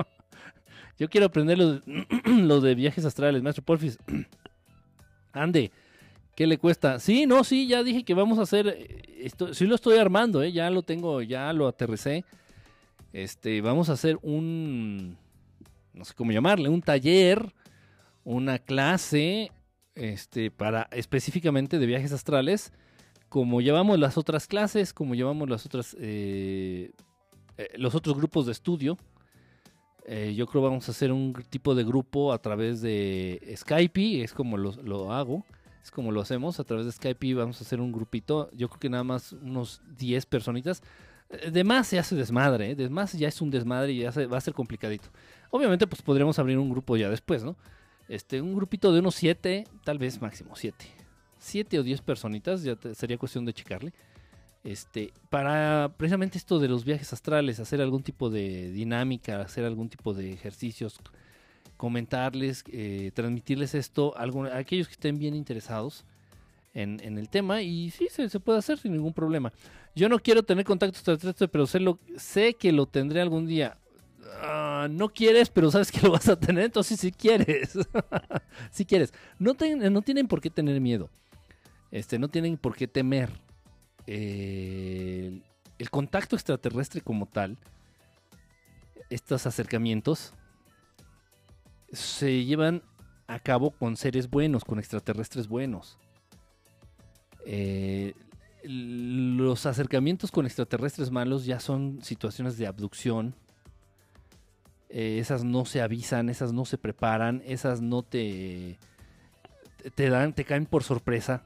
Yo quiero aprender lo, de viajes astrales, maestro Porfis. Ande, ¿qué le cuesta? Sí, no, sí, ya dije que vamos a hacer, eh, esto, sí lo estoy armando, ¿eh? ya lo tengo, ya lo aterricé. Este, vamos a hacer un, no sé cómo llamarle, un taller, una clase, este, para específicamente de viajes astrales, como llevamos las otras clases, como llevamos las otras, eh, eh, los otros grupos de estudio. Eh, yo creo vamos a hacer un tipo de grupo a través de Skype, es como lo, hago, es como lo hacemos, a través de Skype vamos a hacer un grupito, yo creo que nada más unos 10 personitas de más se hace desmadre, de más ya es un desmadre y ya va a ser complicadito. Obviamente, pues podríamos abrir un grupo ya después, ¿no? Este, un grupito de unos siete, tal vez máximo siete. Siete o diez personitas, ya sería cuestión de checarle. Este, para precisamente esto de los viajes astrales, hacer algún tipo de dinámica, hacer algún tipo de ejercicios, comentarles, eh, transmitirles esto a, aquellos que estén bien interesados. en, el tema y sí, se, se puede hacer sin ningún problema. Yo no quiero tener contacto extraterrestre, pero sé, lo, sé que lo tendré algún día. Ah, no quieres, pero sabes que lo vas a tener, entonces si quieres. si quieres. No, no tienen por qué tener miedo. Este, no tienen por qué temer. El, el contacto extraterrestre como tal, estos acercamientos, se llevan a cabo con seres buenos, con extraterrestres buenos. Eh, los acercamientos con extraterrestres malos ya son situaciones de abducción. Eh, esas no se avisan, esas no se preparan, esas no te, te dan, te caen por sorpresa.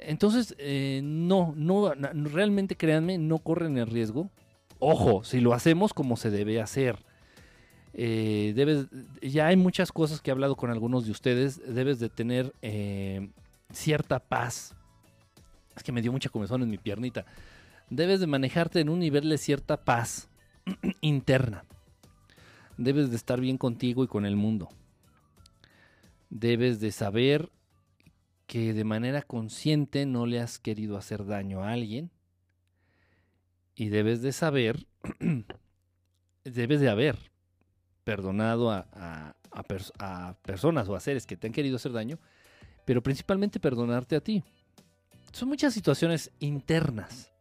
Entonces, eh, no, no, realmente créanme, no corren el riesgo. Ojo, si lo hacemos como se debe hacer. Eh, debes, ya hay muchas cosas que he hablado con algunos de ustedes. Debes de tener cierta paz. Es que me dio mucha comezón en mi piernita. Debes de manejarte en un nivel de cierta paz interna. Debes de estar bien contigo y con el mundo. Debes de saber que de manera consciente no le has querido hacer daño a alguien. Y debes de saber, debes de haber perdonado a, a- a pers- a personas o a seres que te han querido hacer daño, pero principalmente perdonarte a ti. Son muchas situaciones internas.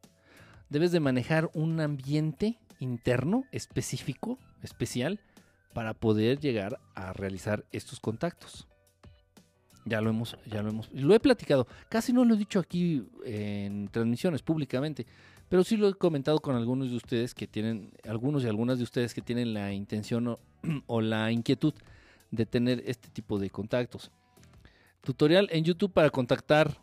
Debes de manejar un ambiente interno específico, especial, para poder llegar a realizar estos contactos. Ya lo hemos, ya lo hemos, lo he platicado. Casi no lo he dicho aquí en transmisiones públicamente, pero sí lo he comentado con algunos de ustedes que tienen, algunos y algunas de ustedes que tienen la intención o, o la inquietud de tener este tipo de contactos. Tutorial en YouTube para contactar.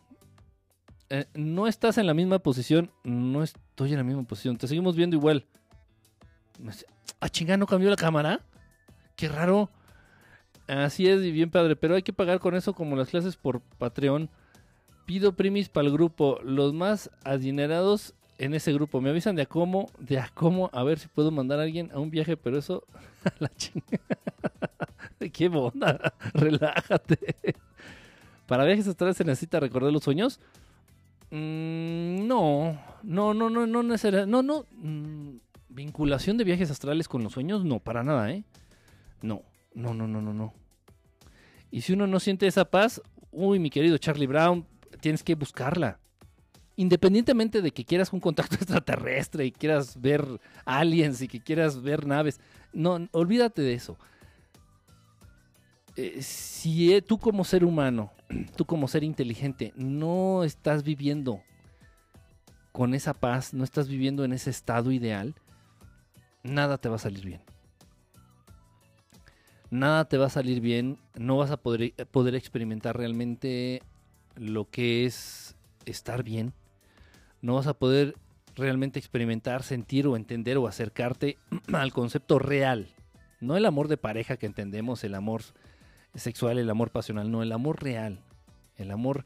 Eh, no estás en la misma posición. No estoy en la misma posición. Te seguimos viendo igual. Dice, Ah, chinga, ¿no cambió la cámara? Qué raro. Así es, y bien padre. Pero hay que pagar con eso como las clases por Patreon. Pido primis para el grupo. Los más adinerados en ese grupo. Me avisan de a cómo, de a cómo, a ver si puedo mandar a alguien a un viaje, pero eso, a la chinga. Qué onda, relájate. Para viajes astrales se necesita recordar los sueños. Mm, no, no, no, no, no necesariamente. No, no. mm, vinculación de viajes astrales con los sueños, no, para nada, ¿eh? No, no, no, no, no, no. Y si uno no siente esa paz, uy, mi querido Charlie Brown, tienes que buscarla. Independientemente de que quieras un contacto extraterrestre y quieras ver aliens y que quieras ver naves, no, olvídate de eso. Eh, si eh, tú como ser humano, tú como ser inteligente, no estás viviendo con esa paz, no estás viviendo en ese estado ideal, nada te va a salir bien. Nada te va a salir bien, no vas a poder, experimentar realmente lo que es estar bien. No vas a poder realmente experimentar, sentir o entender o acercarte al concepto real. No el amor de pareja que entendemos, el amor sexual, el amor pasional, no, el amor real. El amor,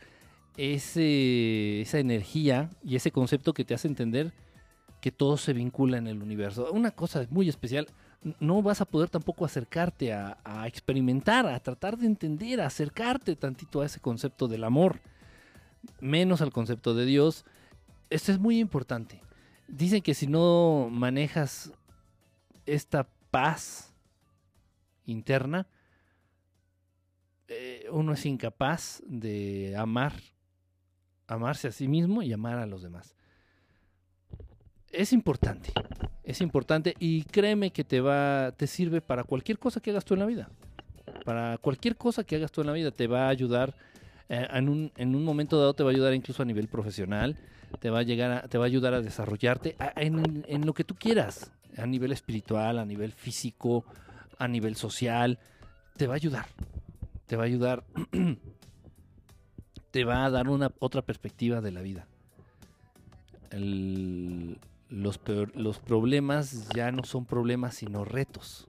esa energía y ese concepto que te hace entender que todo se vincula en el universo. Una cosa muy especial, no vas a poder tampoco acercarte a, a experimentar, a tratar de entender, a acercarte tantito a ese concepto del amor, menos al concepto de Dios. Esto es muy importante. Dicen que si no manejas esta paz interna, eh, uno es incapaz de amar, amarse a sí mismo y amar a los demás. Es importante, es importante y créeme que te va, te sirve para cualquier cosa que hagas tú en la vida. Para cualquier cosa que hagas tú en la vida te va a ayudar eh, en, un, en un momento dado te va a ayudar incluso a nivel profesional, te va a llegar te va a ayudar a desarrollarte en lo que tú quieras, a nivel espiritual, a nivel físico, a nivel social, te va a ayudar, te va a ayudar, te va a dar una otra perspectiva de la vida. El- los, peor- los problemas ya no son problemas sino retos.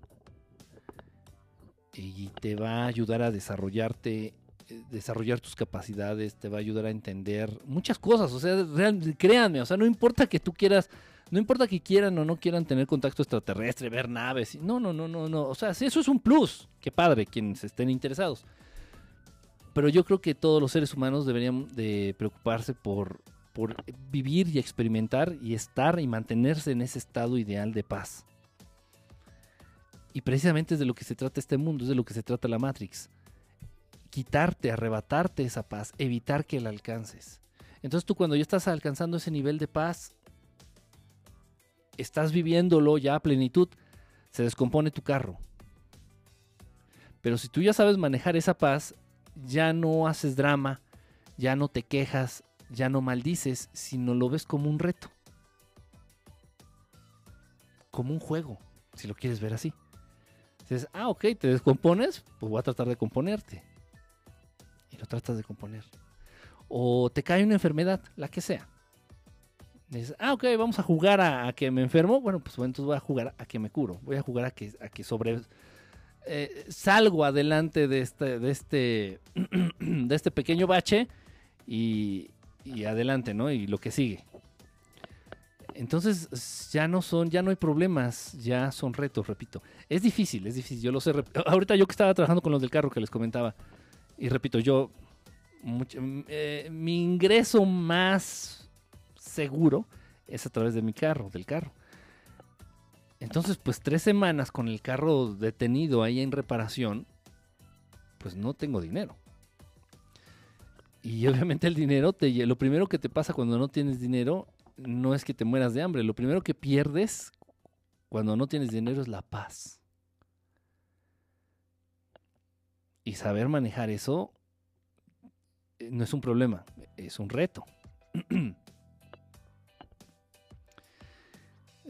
Y te va a ayudar a desarrollarte eh, desarrollar tus capacidades, te va a ayudar a entender muchas cosas, o sea, real- créanme, o sea, no importa que tú quieras, no importa que quieran o no quieran tener contacto extraterrestre, ver naves, no, no, no, no, no, o sea, eso es un plus, qué padre, quienes estén interesados. Pero yo creo que todos los seres humanos deberían de preocuparse por, por vivir y experimentar y estar y mantenerse en ese estado ideal de paz. Y precisamente es de lo que se trata este mundo, es de lo que se trata la Matrix. Quitarte, arrebatarte esa paz, evitar que la alcances. Entonces tú cuando ya estás alcanzando ese nivel de paz, estás viviéndolo ya a plenitud, se descompone tu carro. Pero si tú ya sabes manejar esa paz, ya no haces drama, ya no te quejas, ya no maldices, sino lo ves como un reto. Como un juego, si lo quieres ver así. Dices, ah, ok, te descompones, pues voy a tratar de componerte. Y lo tratas de componer. O te cae una enfermedad, la que sea. Dices, ah, ok, vamos a jugar a, que me enfermo. Bueno, pues entonces voy a jugar a que me curo. Voy a jugar a que, a que sobre, eh, salgo adelante de este, de este, de este pequeño bache y, y, adelante, ¿no? Y lo que sigue. Entonces ya no son, ya no hay problemas, ya son retos, repito. Es difícil, es difícil, yo lo sé. Ahorita yo que estaba trabajando con los del carro que les comentaba, y repito, yo, eh, mi ingreso más seguro es a través de mi carro, del carro. Entonces, pues tres semanas con el carro detenido ahí en reparación, pues no tengo dinero. Y obviamente el dinero, te, lo primero que te pasa cuando no tienes dinero no es que te mueras de hambre, lo primero que pierdes cuando no tienes dinero es la paz. Y saber manejar eso eh, no es un problema, es un reto.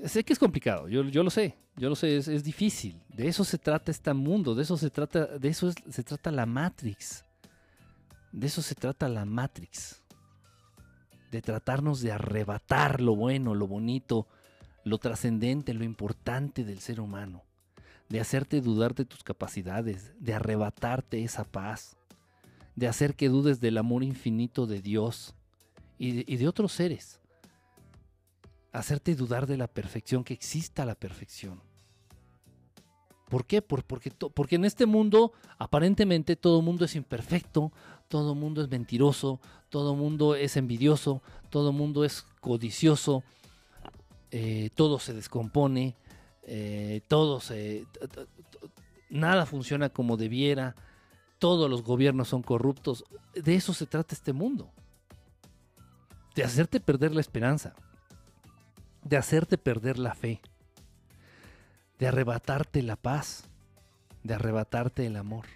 sé que es complicado, yo, yo, lo sé, yo lo sé, es, difícil. De eso se trata este mundo, de eso se trata, de eso se trata la Matrix. De eso se trata la Matrix. De tratarnos de arrebatar lo bueno, lo bonito, lo trascendente, lo importante del ser humano. De hacerte dudar de tus capacidades, de arrebatarte esa paz, de hacer que dudes del amor infinito de Dios y de otros seres hacerte dudar de la perfección, que exista la perfección. ¿Por qué? porque, porque en este mundo aparentemente todo mundo es imperfecto, todo mundo es mentiroso, todo mundo es envidioso, todo mundo es codicioso, eh, todo se descompone, eh, todo se, nada funciona como debiera, todos los gobiernos son corruptos. De eso se trata este mundo, de hacerte perder la esperanza de hacerte perder la fe, de arrebatarte la paz, de arrebatarte el amor.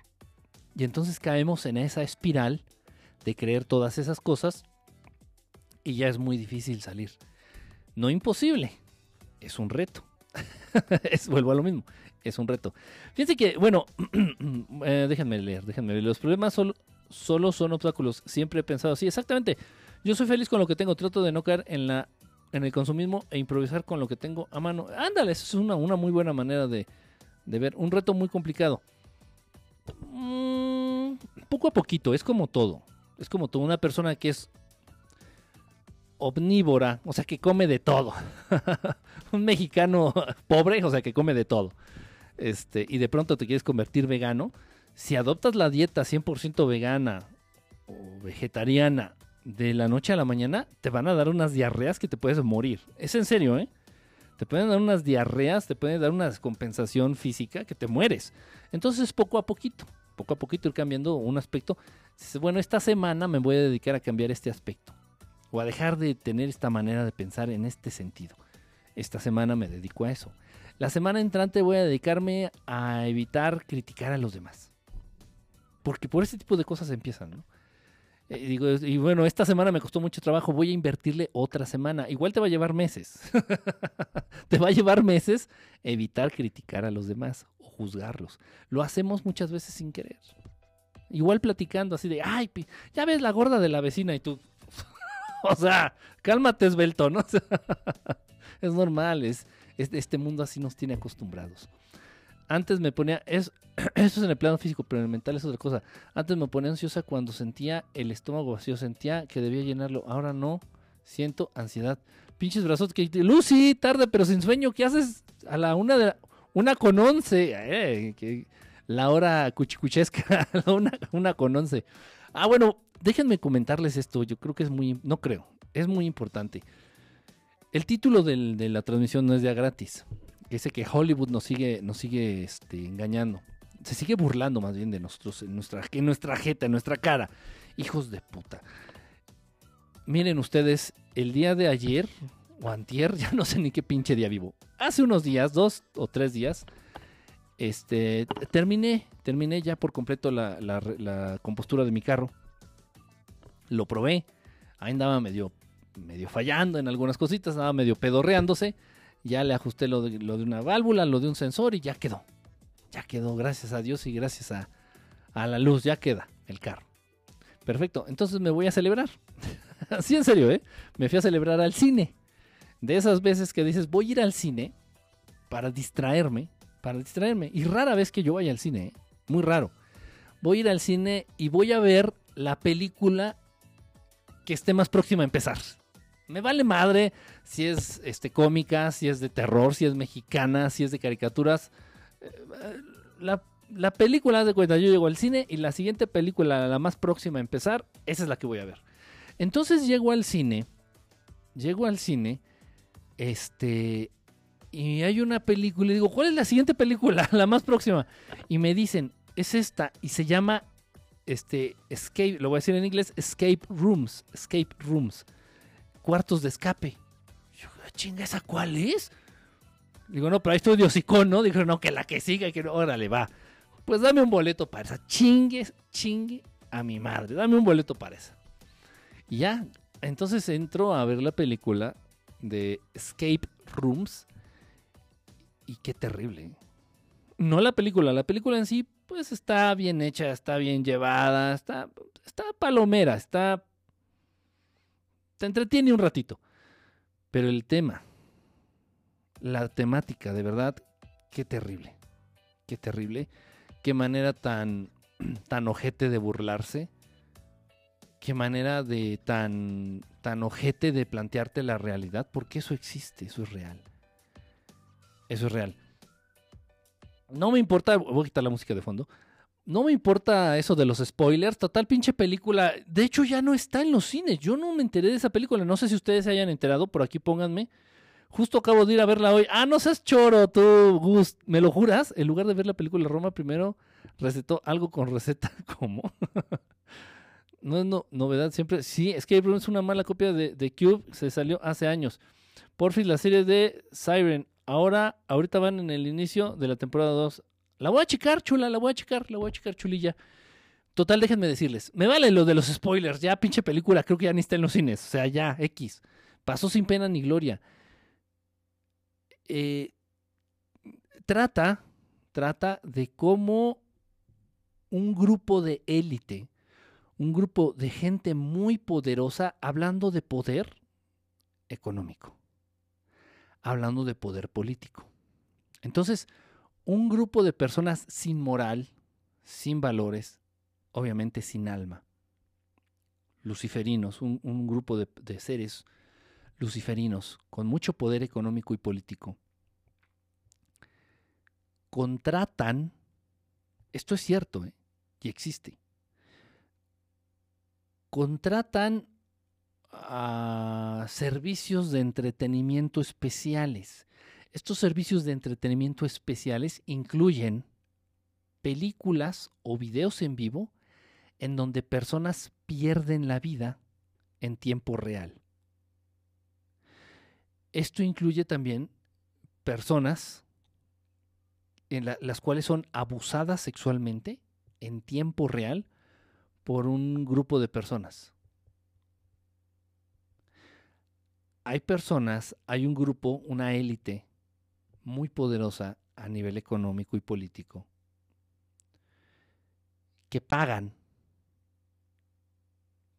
Y entonces caemos en esa espiral de creer todas esas cosas y ya es muy difícil salir. No imposible, es un reto. es, vuelvo a lo mismo, es un reto. Fíjense que, bueno, eh, déjenme leer, déjenme leer. Los problemas solo, solo son obstáculos. Siempre he pensado así, exactamente. Yo soy feliz con lo que tengo, trato de no caer en la en el consumismo e improvisar con lo que tengo a mano. Ándale, eso es una, una muy buena manera de, ver. Un reto muy complicado. Mm, poco a poquito, es como todo. Es como todo. Una persona que es omnívora, o sea, que come de todo. Un mexicano pobre, o sea, que come de todo. Este, y de pronto te quieres convertir vegano. Si adoptas la dieta 100% vegana o vegetariana de la noche a la mañana te van a dar unas diarreas que te puedes morir. Es en serio, ¿eh? Te pueden dar unas diarreas, te pueden dar una descompensación física que te mueres. Entonces, poco a poquito, poco a poquito ir cambiando un aspecto. Bueno, esta semana me voy a dedicar a cambiar este aspecto. O a dejar de tener esta manera de pensar en este sentido. Esta semana me dedico a eso. La semana entrante voy a dedicarme a evitar criticar a los demás. Porque por ese tipo de cosas empiezan, ¿no? Y, eh, digo, y bueno, esta semana me costó mucho trabajo, voy a invertirle otra semana. Igual te va a llevar meses. te va a llevar meses evitar criticar a los demás juzgarlos. Lo hacemos muchas veces sin querer. Igual platicando así de, ay, ya ves la gorda de la vecina y tú, o sea, cálmate, esbelto, ¿no? es normal, es, este mundo así nos tiene acostumbrados. Antes me ponía, es, eso es en el plano físico, pero en el mental es otra cosa. Antes me ponía ansiosa cuando sentía el estómago vacío, sentía que debía llenarlo. Ahora no, siento ansiedad. Pinches brazos que Lucy, tarde pero sin sueño, ¿qué haces a la una de una con once? Eh, la hora cuchicuchesca, una, una con once. Ah, bueno, déjenme comentarles esto. Yo creo que es muy, no creo, es muy importante. El título de la transmisión no es ya gratis. Dice que Hollywood nos sigue, nos sigue este, engañando. Se sigue burlando más bien de nosotros en nuestra, en nuestra jeta, en nuestra cara. Hijos de puta. Miren ustedes, el día de ayer o antier, ya no sé ni qué pinche día vivo. Hace unos días, dos o tres días, este, terminé, terminé ya por completo la, compostura de mi carro. Lo probé. Ahí andaba medio, medio fallando en algunas cositas, andaba medio pedorreándose. Ya le ajusté lo de, lo de una válvula, lo de un sensor y ya quedó. Ya quedó, gracias a Dios y gracias a, a la luz, ya queda el carro. Perfecto, entonces me voy a celebrar. Así en serio, ¿eh? Me fui a celebrar al cine. De esas veces que dices, voy a ir al cine para distraerme, para distraerme. Y rara vez que yo vaya al cine, ¿eh? muy raro. Voy a ir al cine y voy a ver la película que esté más próxima a empezar. Me vale madre si es este, cómica, si es de terror, si es mexicana, si es de caricaturas. Eh, La, la película, de cuenta, yo llego al cine y la siguiente película, la más próxima a empezar, esa es la que voy a ver. Entonces llego al cine, llego al cine, este, y hay una película, y digo, ¿cuál es la siguiente película? La más próxima. Y me dicen, es esta, y se llama, este, Escape, lo voy a decir en inglés, Escape Rooms, Escape Rooms, cuartos de escape. Yo, "Ah, chinga, ¿esa cuál es? Digo, no, pero ahí estoy de ¿no? Digo, no, que la que siga, que no, órale, va. Pues dame un boleto para esa. Chingue, chingue a mi madre. Dame un boleto para esa. Y ya, entonces entro a ver la película de Escape Rooms. Y qué terrible. No la película, la película en sí, pues está bien hecha, está bien llevada, está, está palomera, está... Te entretiene un ratito. Pero el tema, la temática, de verdad, qué terrible. Qué terrible. Qué manera tan, tan ojete de burlarse. Qué manera de tan, tan ojete de plantearte la realidad. Porque eso existe, eso es real. Eso es real. No me importa, voy a quitar la música de fondo. No me importa eso de los spoilers. Total, pinche película. De hecho, ya no está en los cines. Yo no me enteré de esa película. No sé si ustedes se hayan enterado. Por aquí pónganme. Justo acabo de ir a verla hoy. Ah, no seas choro, tú, Gus. ¿Me lo juras? En lugar de ver la película Roma, primero recetó algo con receta. ¿Cómo? No es no, novedad siempre. Sí, Escape Room es una mala copia de, de Cube. Se salió hace años. Porfis, la serie de Siren. Ahora, ahorita van en el inicio de la temporada 2. La voy a checar, chula, la voy a checar, la voy a checar, chulilla. Total, déjenme decirles. Me vale lo de los spoilers. Ya, pinche película, creo que ya ni está en los cines. O sea, ya, X. Pasó sin pena ni gloria. Eh, trata, trata de cómo un grupo de élite, un grupo de gente muy poderosa, hablando de poder económico, hablando de poder político. Entonces, un grupo de personas sin moral, sin valores, obviamente sin alma, luciferinos, un, grupo de, de seres luciferinos con mucho poder económico y político, contratan, esto es cierto, ¿eh? y existe, contratan servicios de entretenimiento especiales. Estos servicios de entretenimiento especiales incluyen películas o videos en vivo en donde personas pierden la vida en tiempo real. Esto incluye también personas en la- las cuales son abusadas sexualmente en tiempo real por un grupo de personas. Hay personas, hay un grupo, una élite muy poderosa a nivel económico y político que pagan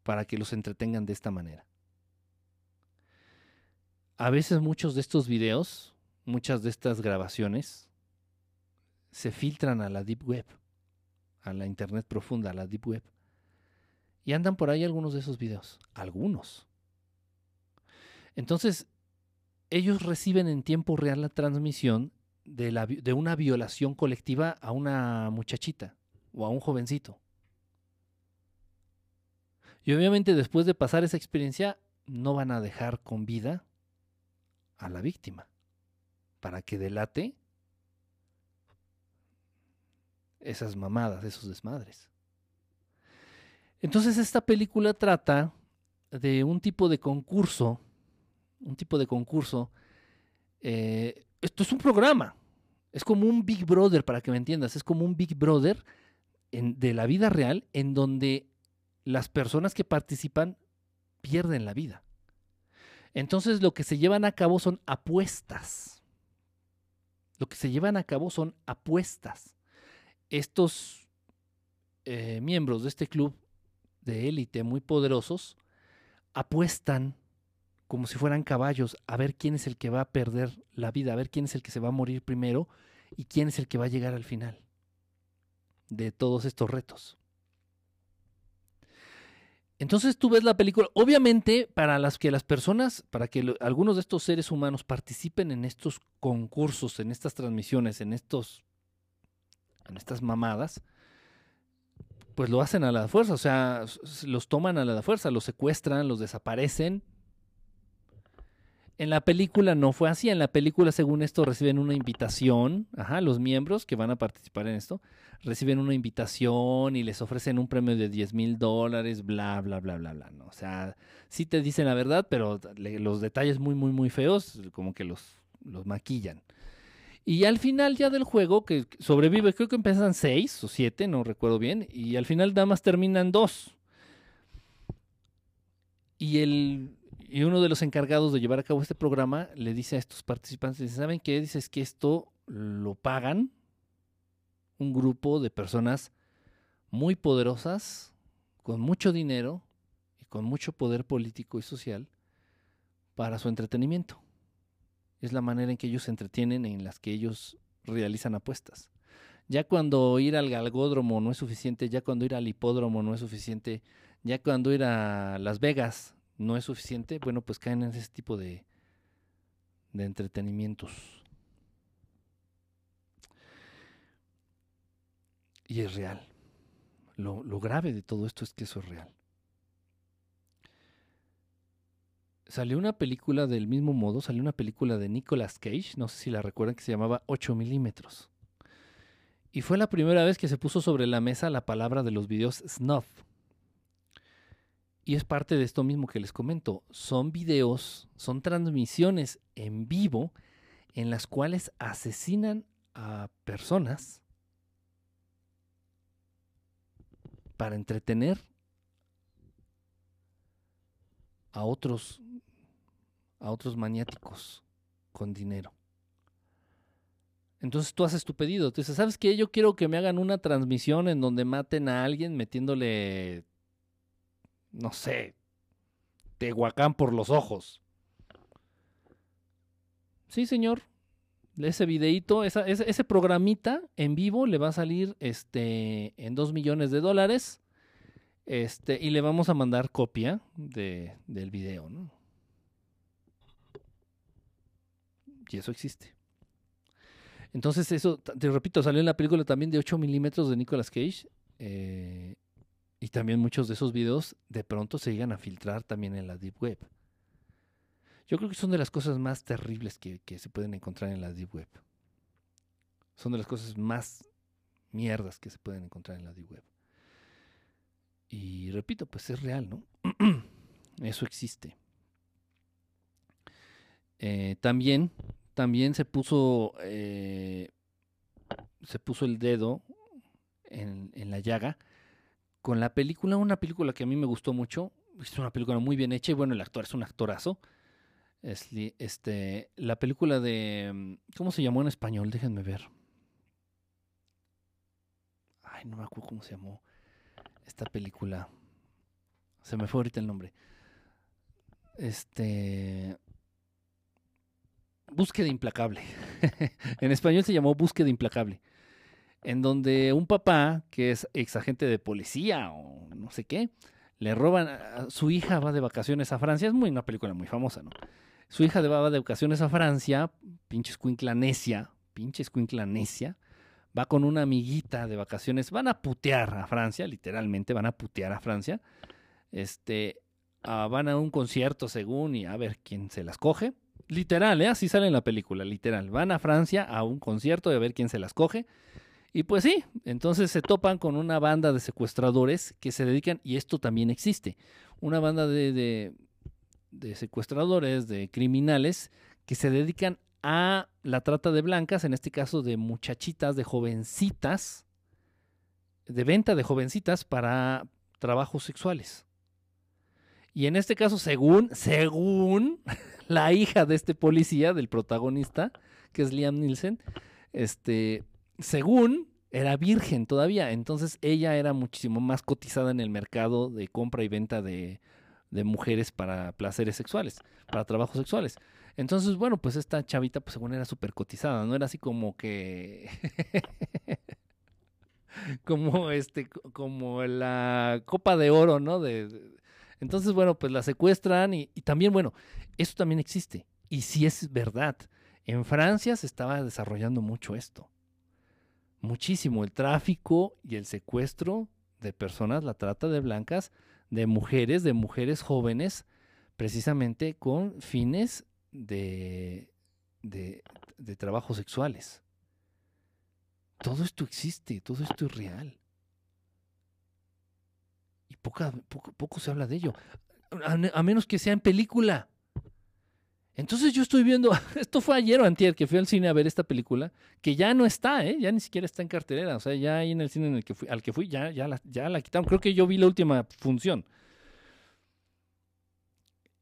para que los entretengan de esta manera. A veces muchos de estos videos, muchas de estas grabaciones, se filtran a la Deep Web, a la Internet profunda, a la Deep Web. Y andan por ahí algunos de esos videos, algunos. Entonces, ellos reciben en tiempo real la transmisión de, la, de una violación colectiva a una muchachita o a un jovencito. Y obviamente después de pasar esa experiencia, no van a dejar con vida a la víctima para que delate esas mamadas, esos desmadres. Entonces esta película trata de un tipo de concurso, un tipo de concurso. eh, esto es un programa, es como un Big Brother, para que me entiendas, es como un Big Brother de la vida real en donde las personas que participan pierden la vida. Entonces lo que se llevan a cabo son apuestas. Lo que se llevan a cabo son apuestas. Estos eh, miembros de este club de élite muy poderosos apuestan como si fueran caballos a ver quién es el que va a perder la vida, a ver quién es el que se va a morir primero y quién es el que va a llegar al final de todos estos retos. Entonces tú ves la película, obviamente para las que las personas, para que algunos de estos seres humanos participen en estos concursos, en estas transmisiones, en estos en estas mamadas, pues lo hacen a la fuerza, o sea, los toman a la fuerza, los secuestran, los desaparecen. En la película no fue así, en la película según esto reciben una invitación, ajá, los miembros que van a participar en esto, reciben una invitación y les ofrecen un premio de 10 mil dólares, bla, bla, bla, bla, bla, ¿no? O sea, sí te dicen la verdad, pero los detalles muy, muy, muy feos, como que los maquillan. Y al final ya del juego, que sobrevive, creo que empiezan seis o siete, no recuerdo bien, y al final nada más terminan dos. Y, el, y uno de los encargados de llevar a cabo este programa le dice a estos participantes, ¿saben qué? Dice, es que esto lo pagan un grupo de personas muy poderosas, con mucho dinero y con mucho poder político y social para su entretenimiento. Es la manera en que ellos se entretienen, en las que ellos realizan apuestas. Ya cuando ir al galgódromo no es suficiente, ya cuando ir al hipódromo no es suficiente, ya cuando ir a Las Vegas no es suficiente, bueno, pues caen en ese tipo de, de entretenimientos. Y es real. Lo, lo grave de todo esto es que eso es real. Salió una película del mismo modo, salió una película de Nicolas Cage, no sé si la recuerdan, que se llamaba 8 milímetros. Y fue la primera vez que se puso sobre la mesa la palabra de los videos snuff. Y es parte de esto mismo que les comento. Son videos, son transmisiones en vivo en las cuales asesinan a personas para entretener a otros a otros maniáticos con dinero. Entonces tú haces tu pedido, tú dices, ¿sabes qué? Yo quiero que me hagan una transmisión en donde maten a alguien metiéndole, no sé, Tehuacán por los ojos. Sí, señor. Ese videíto, ese, ese programita en vivo le va a salir este, en 2 millones de dólares. Este, y le vamos a mandar copia de, del video, ¿no? Y eso existe. Entonces, eso, te repito, salió en la película también de 8 milímetros de Nicolas Cage. eh, y también muchos de esos videos de pronto se llegan a filtrar también en la Deep Web. Yo creo que son de las cosas más terribles que se pueden encontrar en la Deep Web. Son de las cosas más mierdas que se pueden encontrar en la Deep Web. Y repito, pues es real, ¿no? Eso existe. Eh, también, también se puso, eh, se puso el dedo en, en la llaga con la película, una película que a mí me gustó mucho. Es una película muy bien hecha y bueno, el actor es un actorazo. Este, la película de, ¿cómo se llamó en español? Déjenme ver. Ay, no me acuerdo cómo se llamó esta película. Se me fue ahorita el nombre. Este. Búsqueda implacable. en español se llamó Búsqueda implacable. En donde un papá, que es ex agente de policía o no sé qué, le roban. Su hija va de vacaciones a Francia. Es muy una película muy famosa, ¿no? Su hija va de vacaciones a Francia, pinche escuincla necia, pinche escuincla necia, va con una amiguita de vacaciones, van a putear a Francia, literalmente van a putear a Francia, este, ah, van a un concierto según y a ver quién se las coge. Literal, ¿eh? así sale en la película, literal. Van a Francia a un concierto y a ver quién se las coge. Y pues sí, entonces se topan con una banda de secuestradores que se dedican, y esto también existe, una banda de, de, de secuestradores, de criminales, que se dedican a la trata de blancas, en este caso de muchachitas, de jovencitas, de venta de jovencitas para trabajos sexuales. Y en este caso, según, según la hija de este policía, del protagonista, que es Liam Nielsen, este, según era virgen todavía, entonces ella era muchísimo más cotizada en el mercado de compra y venta de, de mujeres para placeres sexuales, para trabajos sexuales. Entonces, bueno, pues esta chavita, pues según era súper cotizada, no era así como que... como este, como la copa de oro, ¿no? De, entonces, bueno, pues la secuestran y, y, también, bueno, eso también existe. Y sí es verdad. En Francia se estaba desarrollando mucho esto. Muchísimo el tráfico y el secuestro de personas, la trata de blancas, de mujeres, de mujeres jóvenes, precisamente con fines de, de, de trabajos sexuales. Todo esto existe, todo esto es real. Y poca, poco, poco, se habla de ello. A, menos que sea en película. Entonces yo estoy viendo, esto fue ayer o antier que fui al cine a ver esta película, que ya no está, ¿eh? ya ni siquiera está en cartelera. O sea, ya ahí en el cine en el que fui, al que fui, ya, ya, la, ya la quitaron. Creo que yo vi la última función.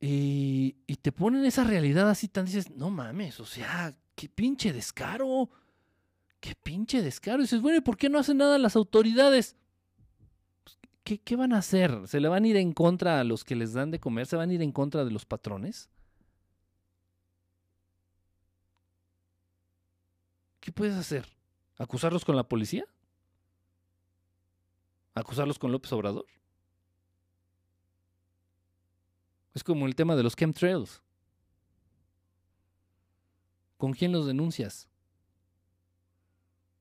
Y, y te ponen esa realidad así tan dices, no mames, o sea, qué pinche descaro. Qué pinche descaro. Y dices, bueno, ¿y por qué no hacen nada las autoridades? ¿Qué, ¿Qué, van a hacer? ¿Se le van a ir en contra a los que les dan de comer? ¿Se van a ir en contra de los patrones? ¿Qué puedes hacer? ¿Acusarlos con la policía? ¿Acusarlos con López Obrador? Es como el tema de los chemtrails. ¿Con quién los denuncias?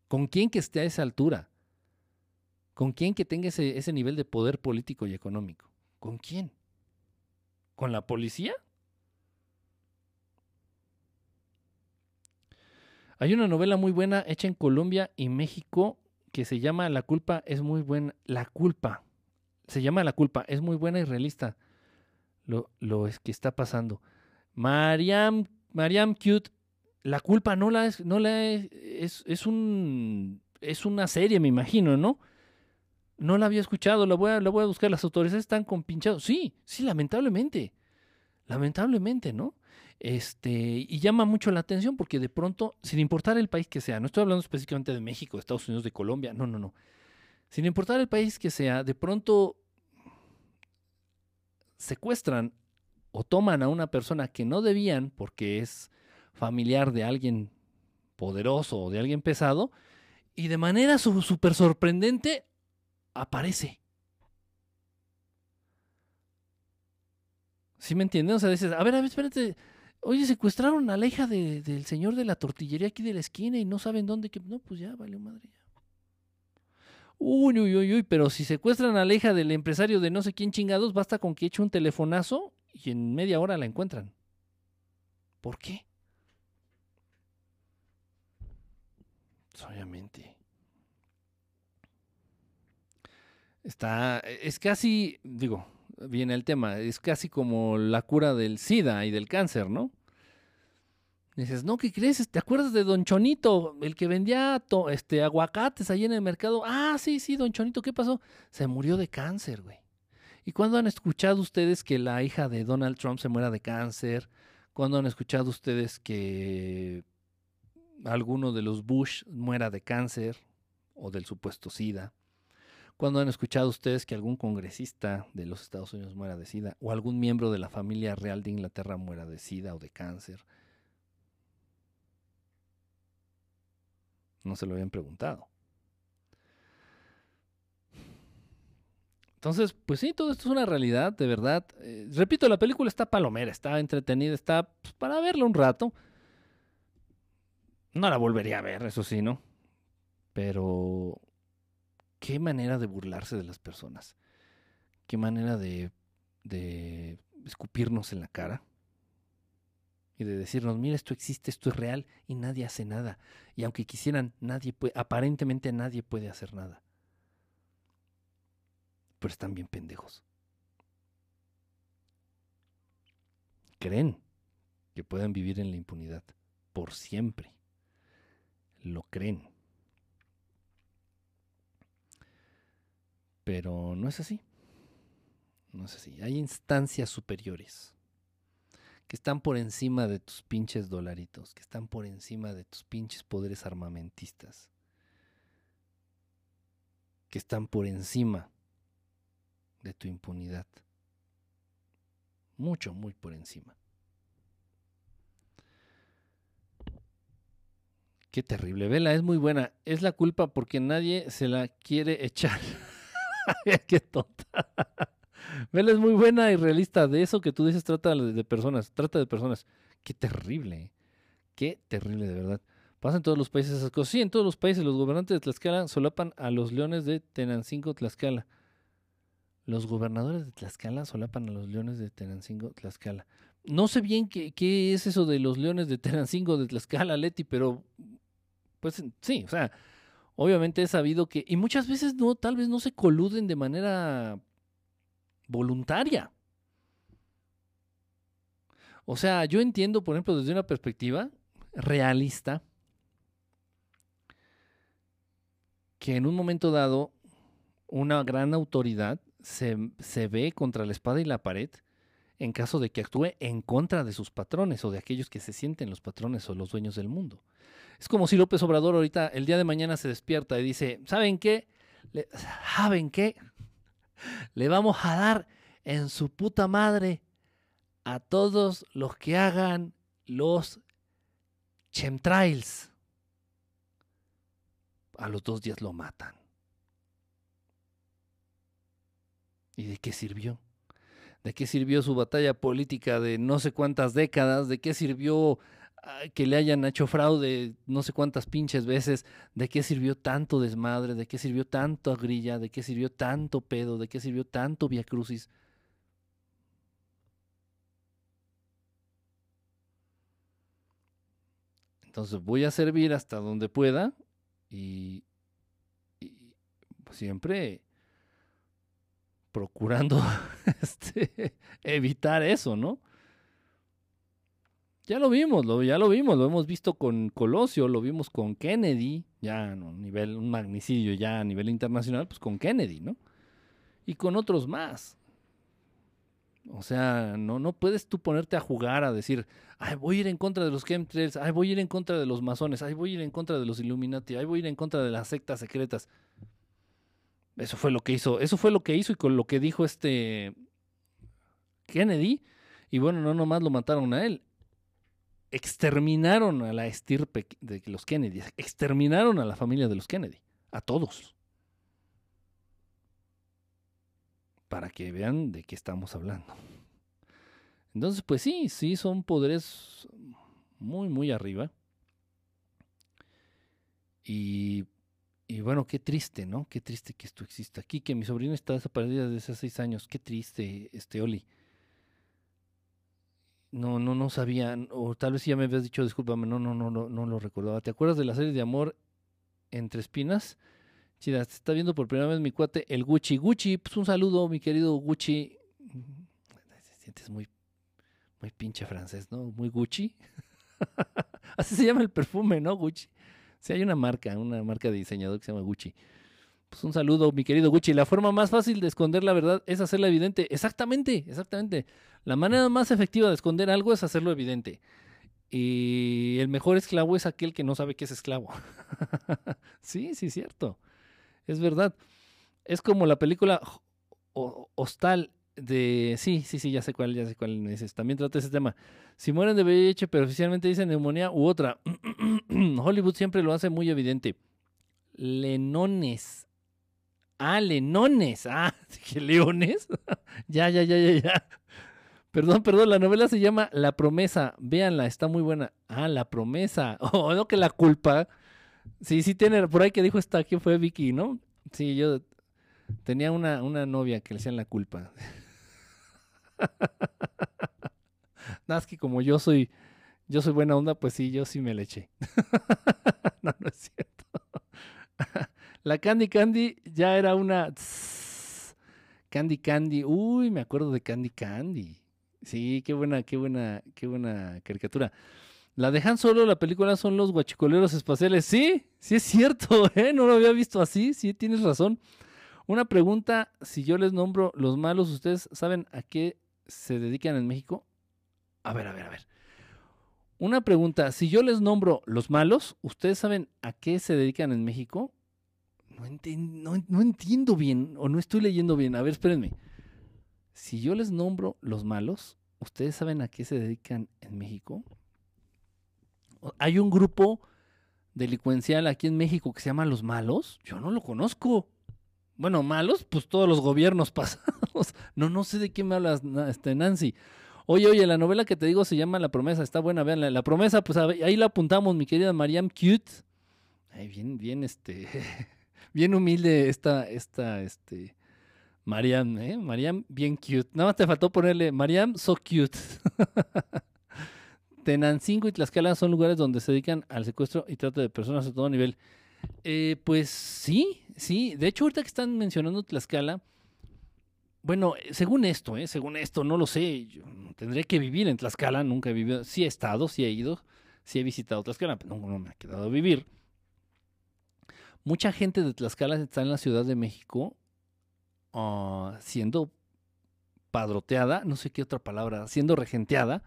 ¿Con quién que esté a esa altura? ¿Con quién que tenga ese, ese nivel de poder político y económico? ¿Con quién? ¿Con la policía? Hay una novela muy buena hecha en Colombia y México que se llama La culpa es muy buena. La culpa. Se llama La culpa. Es muy buena y realista. Lo, lo es que está pasando. Mariam, Mariam Cute la culpa no la es, no la es, es, es, un es una serie, me imagino, ¿no? No la había escuchado, la voy a, la voy a buscar, las autoridades están compinchados. Sí, sí, lamentablemente. Lamentablemente, ¿no? Este, y llama mucho la atención porque de pronto, sin importar el país que sea, no estoy hablando específicamente de México, de Estados Unidos, de Colombia, no, no, no. Sin importar el país que sea, de pronto secuestran o toman a una persona que no debían porque es familiar de alguien poderoso o de alguien pesado, y de manera súper sorprendente aparece. ¿Sí me entienden? O sea, dices, a ver, a ver, espérate. Oye, secuestraron a la hija de, del señor de la tortillería aquí de la esquina y no saben dónde. Que... No, pues ya, vale madre. Uy, uy, uy, uy, pero si secuestran a la hija del empresario de no sé quién chingados, basta con que eche un telefonazo y en media hora la encuentran. ¿Por qué? Obviamente. Está, es casi, digo, viene el tema, es casi como la cura del SIDA y del cáncer, ¿no? Dices, no, ¿qué crees? ¿Te acuerdas de Don Chonito, el que vendía este, aguacates ahí en el mercado? Ah, sí, sí, Don Chonito, ¿qué pasó? Se murió de cáncer, güey. ¿Y cuándo han escuchado ustedes que la hija de Donald Trump se muera de cáncer? ¿Cuándo han escuchado ustedes que alguno de los Bush muera de cáncer o del supuesto SIDA. Cuando han escuchado ustedes que algún congresista de los Estados Unidos muera de SIDA o algún miembro de la familia real de Inglaterra muera de SIDA o de cáncer? No se lo habían preguntado. Entonces, pues sí, todo esto es una realidad, de verdad. Eh, repito, la película está palomera, está entretenida, está pues, para verla un rato No la volvería a ver, eso sí, ¿no? Pero qué manera de burlarse de las personas. Qué manera de, de escupirnos en la cara y de decirnos, mira, esto existe, esto es real y nadie hace nada. Y aunque quisieran, nadie puede, aparentemente nadie puede hacer nada. Pero están bien pendejos. Creen que pueden vivir en la impunidad por siempre. Lo creen. Pero no es así. No es así. Hay instancias superiores que están por encima de tus pinches dolaritos, que están por encima de tus pinches poderes armamentistas, que están por encima de tu impunidad. Mucho, muy por encima. Qué terrible. Vela es muy buena. Es la culpa porque nadie se la quiere echar. Qué tonta. Vela es muy buena y realista. De eso que tú dices, trata de personas. Trata de personas. Qué terrible. ¿eh? Qué terrible, de verdad. Pasa en todos los países esas cosas. Sí, en todos los países los gobernantes de Tlaxcala solapan a los leones de Tenancingo, Tlaxcala. Los gobernadores de Tlaxcala solapan a los leones de Tenancingo, Tlaxcala. No sé bien qué, qué es eso de los leones de Tenancingo, de Tlaxcala, Leti, pero pues sí, o sea, obviamente he sabido que, y muchas veces no, tal vez no se coluden de manera voluntaria. O sea, yo entiendo, por ejemplo, desde una perspectiva realista, que en un momento dado una gran autoridad se, se, ve contra la espada y la pared en caso de que actúe en contra de sus patrones o de aquellos que se sienten los patrones o los dueños del mundo. Es como si López Obrador ahorita, el día de mañana, se despierta y dice, ¿saben qué? ¿Saben qué? Le vamos a dar en su puta madre a todos los que hagan los chemtrails. A los dos días lo matan. ¿Y de qué sirvió? ¿De qué sirvió su batalla política de no sé cuántas décadas? ¿De qué sirvió que le hayan hecho fraude no sé cuántas pinches veces, de qué sirvió tanto desmadre, de qué sirvió tanto grilla, de qué sirvió tanto pedo, de qué sirvió tanto via crucis. Entonces voy a servir hasta donde pueda y, y siempre procurando este, evitar eso, ¿no? Ya lo vimos, lo, ya lo vimos, lo hemos visto con Colosio, lo vimos con Kennedy, ya a nivel, un magnicidio ya a nivel internacional, pues con Kennedy, ¿no? Y con otros más. O sea, no, no puedes tú ponerte a jugar a decir, ay, voy a ir en contra de los chemtrails, ay, voy a ir en contra de los masones, ay, voy a ir en contra de los Illuminati, ay, voy a ir en contra de las sectas secretas. Eso fue lo que hizo, eso fue lo que hizo y con lo que dijo este Kennedy. Y bueno, no nomás lo mataron a él, exterminaron a la estirpe de los Kennedy, exterminaron a la familia de los Kennedy, a todos. Para que vean de qué estamos hablando. Entonces, pues sí, sí, son poderes muy, muy arriba. Y, y bueno, qué triste, ¿no? Qué triste que esto exista aquí, que mi sobrino está desaparecida desde hace seis años. Qué triste, este Oli no, no, no sabía, o tal vez ya me habías dicho, discúlpame, no, no, no, no, no lo recordaba. ¿Te acuerdas de la serie de amor entre espinas? Chida, te está viendo por primera vez mi cuate, el Gucci. Gucci, pues un saludo, mi querido Gucci. Te sientes muy, muy pinche francés, ¿no? Muy Gucci. Así se llama el perfume, ¿no? Gucci. Sí, hay una marca, una marca de diseñador que se llama Gucci. Pues un saludo, mi querido Gucci. La forma más fácil de esconder la verdad es hacerla evidente. Exactamente, exactamente. La manera más efectiva de esconder algo es hacerlo evidente. Y el mejor esclavo es aquel que no sabe que es esclavo. sí, sí, cierto. Es verdad. Es como la película Hostal de... Sí, sí, sí, ya sé cuál, ya sé cuál dices. También trata ese tema. Si mueren de VIH, pero oficialmente dicen neumonía u otra. Hollywood siempre lo hace muy evidente. Lenones Ah, lenones. Ah, dije leones. ya, ya, ya, ya, ya. Perdón, perdón, la novela se llama La Promesa. Véanla, está muy buena. Ah, La Promesa. Oh, no que la culpa. Sí, sí tiene, por ahí que dijo esta, ¿quién fue Vicky, no? Sí, yo tenía una, una novia que le hacían la culpa. Nada, es que como yo soy, yo soy buena onda, pues sí, yo sí me le eché. no, no es cierto. La Candy Candy ya era una... Candy Candy, uy, me acuerdo de Candy Candy. Sí, qué buena, qué buena, qué buena caricatura. La dejan solo, la película son los guachicoleros espaciales. Sí, sí es cierto, ¿eh? No lo había visto así, sí, tienes razón. Una pregunta, si yo les nombro los malos, ¿ustedes saben a qué se dedican en México? A ver, a ver, a ver. Una pregunta, si yo les nombro los malos, ¿ustedes saben a qué se dedican en México? No, no, no entiendo bien o no estoy leyendo bien. A ver, espérenme. Si yo les nombro los malos, ¿ustedes saben a qué se dedican en México? Hay un grupo delincuencial aquí en México que se llama Los Malos. Yo no lo conozco. Bueno, malos, pues todos los gobiernos pasados. No, no sé de qué me hablas, este, Nancy. Oye, oye, la novela que te digo se llama La Promesa, está buena, vean, la, Promesa, pues ahí la apuntamos, mi querida Mariam Cute. Ay, bien, bien, este, bien humilde esta, esta, este, Mariam, ¿eh? Mariam, bien cute. Nada más te faltó ponerle Mariam, so cute. Tenancingo y Tlaxcala son lugares donde se dedican al secuestro y trato de personas a todo nivel. Eh, pues sí, sí. De hecho, ahorita que están mencionando Tlaxcala, bueno, según esto, ¿eh? según esto, no lo sé. Yo tendré que vivir en Tlaxcala, nunca he vivido. Sí he estado, sí he ido, sí he visitado Tlaxcala, pero no, me ha quedado vivir. Mucha gente de Tlaxcala está en la Ciudad de México Ah, siendo padroteada, no sé qué otra palabra, siendo regenteada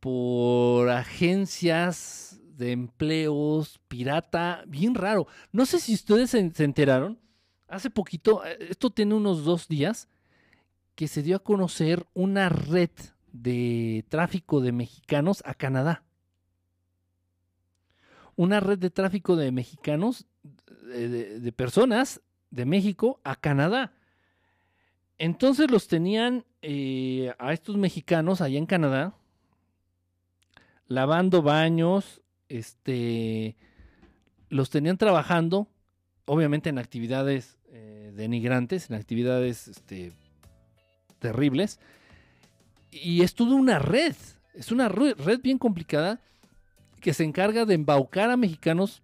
por agencias de empleos pirata, bien raro. No sé si ustedes se, enteraron, hace poquito, eh, esto tiene unos dos días, que se dio a conocer una red de tráfico de mexicanos a Canadá. Una red de tráfico de mexicanos, de personas de México a Canadá. Entonces los tenían eh, a estos mexicanos allá en Canadá, lavando baños, este, los tenían trabajando, obviamente en actividades eh, denigrantes, en actividades este, terribles, y es toda una red, es una red bien complicada que se encarga de embaucar a mexicanos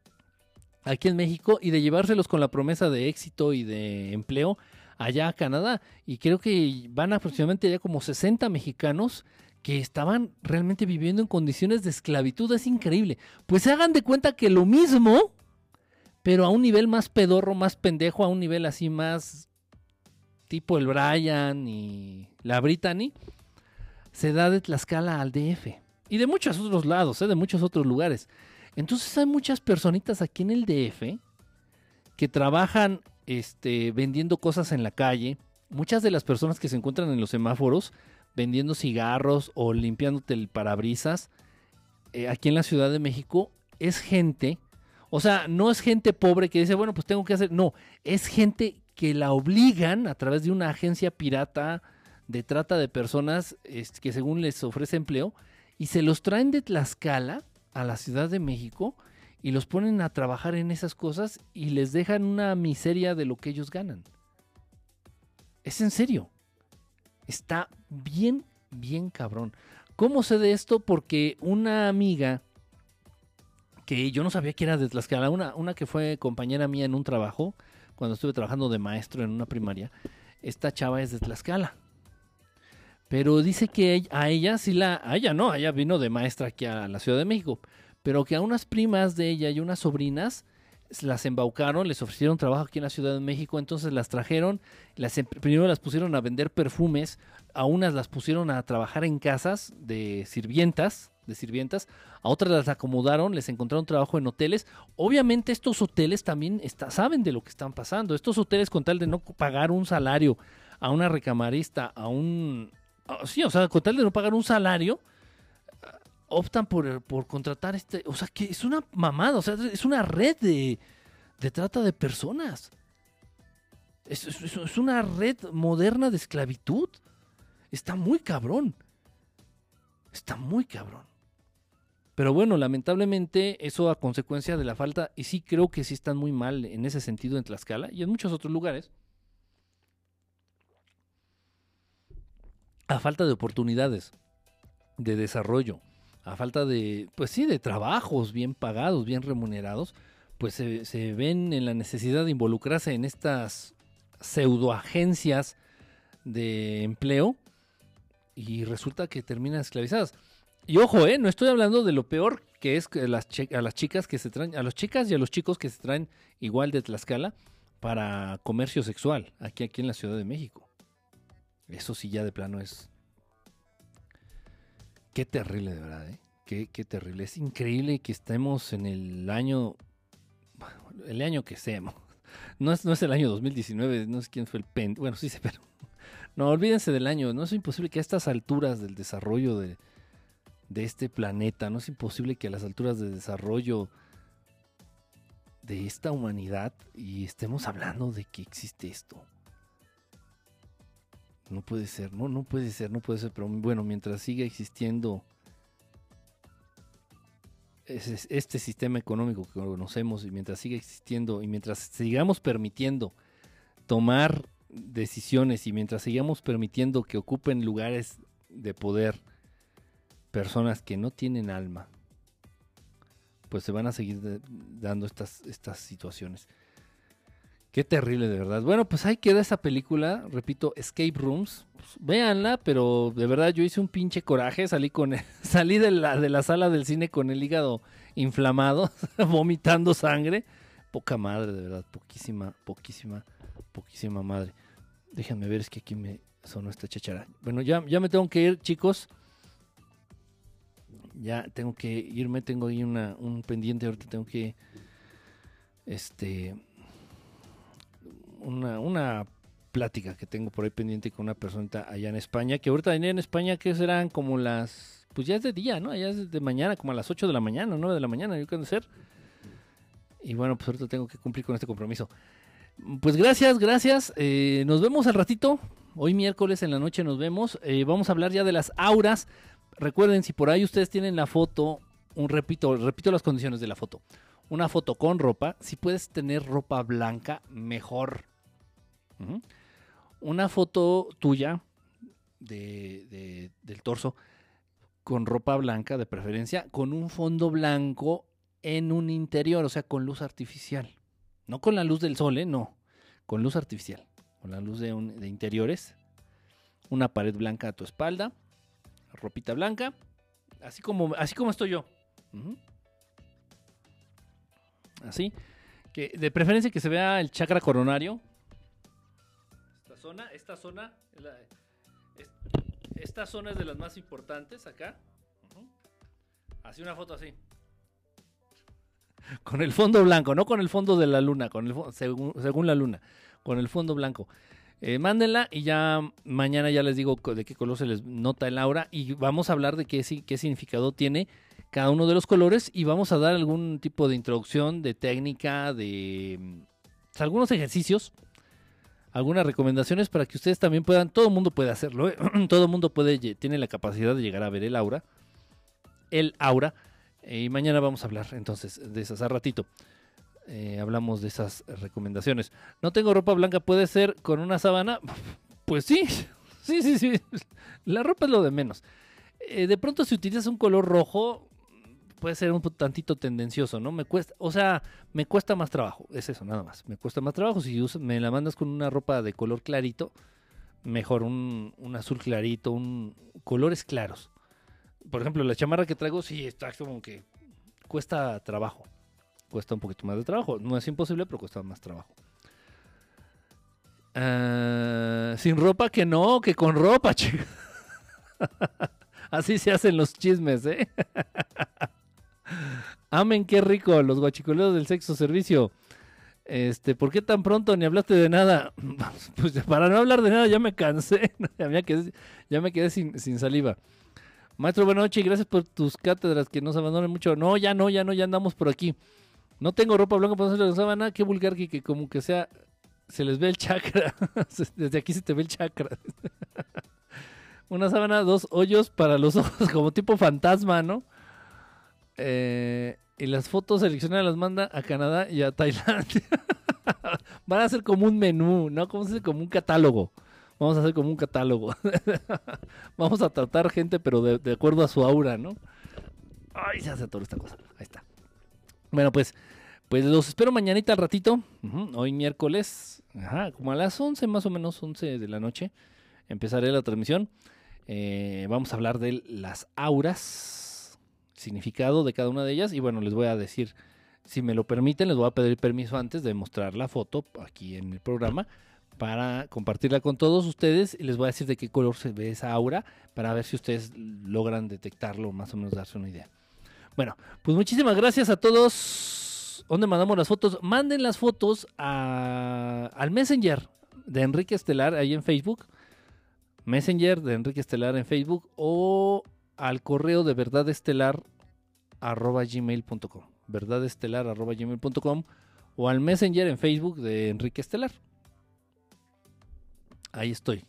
aquí en México y de llevárselos con la promesa de éxito y de empleo allá a Canadá. Y creo que van aproximadamente ya como 60 mexicanos que estaban realmente viviendo en condiciones de esclavitud. Es increíble. Pues se hagan de cuenta que lo mismo, pero a un nivel más pedorro, más pendejo, a un nivel así más tipo el Brian y la Brittany, se da de Tlaxcala al DF. Y de muchos otros lados, ¿eh? de muchos otros lugares. Entonces hay muchas personitas aquí en el DF que trabajan este, vendiendo cosas en la calle. Muchas de las personas que se encuentran en los semáforos vendiendo cigarros o limpiándote el parabrisas eh, aquí en la Ciudad de México es gente, o sea, no es gente pobre que dice, bueno, pues tengo que hacer, no, es gente que la obligan a través de una agencia pirata de trata de personas que según les ofrece empleo y se los traen de Tlaxcala a la Ciudad de México y los ponen a trabajar en esas cosas y les dejan una miseria de lo que ellos ganan. Es en serio. Está bien, bien cabrón. ¿Cómo sé de esto? Porque una amiga que yo no sabía que era de Tlaxcala, una, una que fue compañera mía en un trabajo, cuando estuve trabajando de maestro en una primaria, esta chava es de Tlaxcala. Pero dice que a ella sí la. A ella no, ella vino de maestra aquí a la Ciudad de México. Pero que a unas primas de ella y unas sobrinas las embaucaron, les ofrecieron trabajo aquí en la Ciudad de México, entonces las trajeron, las, em, primero las pusieron a vender perfumes, a unas las pusieron a trabajar en casas de sirvientas, de sirvientas, a otras las acomodaron, les encontraron trabajo en hoteles. Obviamente estos hoteles también saben de lo que están pasando. Estos hoteles con tal de no pagar un salario a una recamarista, a un sí, o sea, con tal de no pagar un salario, optan por, contratar este, o sea, que es una mamada, o sea, es una red de, trata de personas. Es, una red moderna de esclavitud. Está muy cabrón. Está muy cabrón. Pero bueno, lamentablemente eso a consecuencia de la falta, y sí creo que sí están muy mal en ese sentido en Tlaxcala y en muchos otros lugares, a falta de oportunidades de desarrollo, a falta de, pues sí, de trabajos bien pagados, bien remunerados, pues se, ven en la necesidad de involucrarse en estas pseudoagencias de empleo y resulta que terminan esclavizadas. Y ojo, eh, no estoy hablando de lo peor que es que las a las chicas que se traen, a las chicas y a los chicos que se traen igual de Tlaxcala para comercio sexual, aquí, aquí en la Ciudad de México. Eso sí ya de plano es... Qué terrible, de verdad, ¿eh? Qué, qué terrible. Es increíble que estemos en el año... El año que seamos. No es, no es el año 2019, no sé quién fue el pen... Bueno, sí sé, pero... No, olvídense del año. No es imposible que a estas alturas del desarrollo de, de este planeta, no es imposible que a las alturas de desarrollo de esta humanidad y estemos hablando de que existe esto. No puede ser, no, no puede ser, no puede ser, pero bueno, mientras siga existiendo este sistema económico que conocemos y mientras siga existiendo y mientras sigamos permitiendo tomar decisiones y mientras sigamos permitiendo que ocupen lugares de poder personas que no tienen alma, pues se van a seguir dando estas, estas situaciones. Qué terrible, de verdad. Bueno, pues ahí queda esa película, repito, Escape Rooms. Pues, véanla, pero de verdad yo hice un pinche coraje, salí con salí de la, de la sala del cine con el hígado inflamado, vomitando sangre. Poca madre, de verdad, poquísima, poquísima, poquísima madre. Déjenme ver, es que aquí me sonó esta chachara. Bueno, ya, ya me tengo que ir, chicos. Ya tengo que irme, tengo ahí una, un pendiente, ahorita tengo que este una, plática que tengo por ahí pendiente con una persona allá en España, que ahorita en España que serán como las, pues ya es de día, ¿no? Ya es de mañana, como a las 8 de la mañana, 9 de la mañana, yo quiero ser. Y bueno, pues ahorita tengo que cumplir con este compromiso. Pues gracias, gracias. Eh, nos vemos al ratito. Hoy miércoles en la noche nos vemos. Eh, vamos a hablar ya de las auras. Recuerden, si por ahí ustedes tienen la foto, un repito, repito las condiciones de la foto. Una foto con ropa. Si puedes tener ropa blanca, mejor una foto tuya de, del torso con ropa blanca de preferencia, con un fondo blanco en un interior, o sea, con luz artificial. No con la luz del sol, ¿eh? no, con luz artificial, con la luz de, de interiores. Una pared blanca a tu espalda, ropita blanca, así como, así como estoy yo. Así, que de preferencia que se vea el chakra coronario, zona, esta zona, esta zona es de las más importantes acá. Así una foto así. Con el fondo blanco, no con el fondo de la luna, con el según, la luna, con el fondo blanco. Eh, mándenla y ya mañana ya les digo de qué color se les nota el aura y vamos a hablar de qué, qué significado tiene cada uno de los colores y vamos a dar algún tipo de introducción, de técnica, de mm, algunos ejercicios algunas recomendaciones para que ustedes también puedan, todo el mundo puede hacerlo, ¿eh? todo mundo puede, tiene la capacidad de llegar a ver el aura, el aura, y mañana vamos a hablar entonces de esas a ratito. Eh, hablamos de esas recomendaciones. No tengo ropa blanca, puede ser con una sábana. Pues sí, sí, sí, sí. La ropa es lo de menos. Eh, de pronto si utilizas un color rojo, puede ser un tantito tendencioso, ¿no? Me cuesta, o sea, me cuesta más trabajo, es eso, nada más. Me cuesta más trabajo. Si me la mandas con una ropa de color clarito, mejor un, azul clarito, un colores claros. Por ejemplo, la chamarra que traigo, sí, está como que cuesta trabajo. Cuesta un poquito más de trabajo. No es imposible, pero cuesta más trabajo. Ah, sin ropa que no, que con ropa, chica. Así se hacen los chismes, ¿eh? Amen, qué rico, los guachicoleros del sexo servicio. Este, ¿por qué tan pronto ni hablaste de nada? Pues para no hablar de nada ya me cansé, ya me quedé, quedé sin, saliva. Maestro, buenas noches y gracias por tus cátedras que nos abandonen mucho. No, ya no, ya no, ya andamos por aquí. No tengo ropa blanca para hacerle la sábana, qué vulgar que, que como que sea, se les ve el chakra. Desde aquí se te ve el chakra. una sábana, dos hoyos para los ojos, como tipo fantasma, ¿no? Eh, y las fotos seleccionadas las manda a Canadá y a Tailandia. Van a ser como un menú, ¿no? Como se? Como un catálogo. Vamos a hacer como un catálogo. Vamos a tratar gente, pero de, acuerdo a su aura, ¿no? Ay, se hace toda esta cosa. Ahí está. Bueno, pues, pues los espero mañanita al ratito. Hoy miércoles, como a las 11 más o menos, 11 de la noche, empezaré la transmisión. Eh, vamos a hablar de las auras, significado de cada una de ellas. Y bueno, les voy a decir, si me lo permiten, les voy a pedir permiso antes de mostrar la foto aquí en el programa para compartirla con todos ustedes y les voy a decir de qué color se ve esa aura para ver si ustedes logran detectarlo, más o menos darse una idea. Bueno, pues muchísimas gracias a todos. ¿Dónde mandamos las fotos? Manden las fotos a- al Messenger de Enrique Estelar ahí en Facebook. Messenger de Enrique Estelar en Facebook o al correo de verdadestelar arroba gmail.com verdadestelar arroba gmail.com o al Messenger en Facebook de Enrique Estelar. Ahí estoy.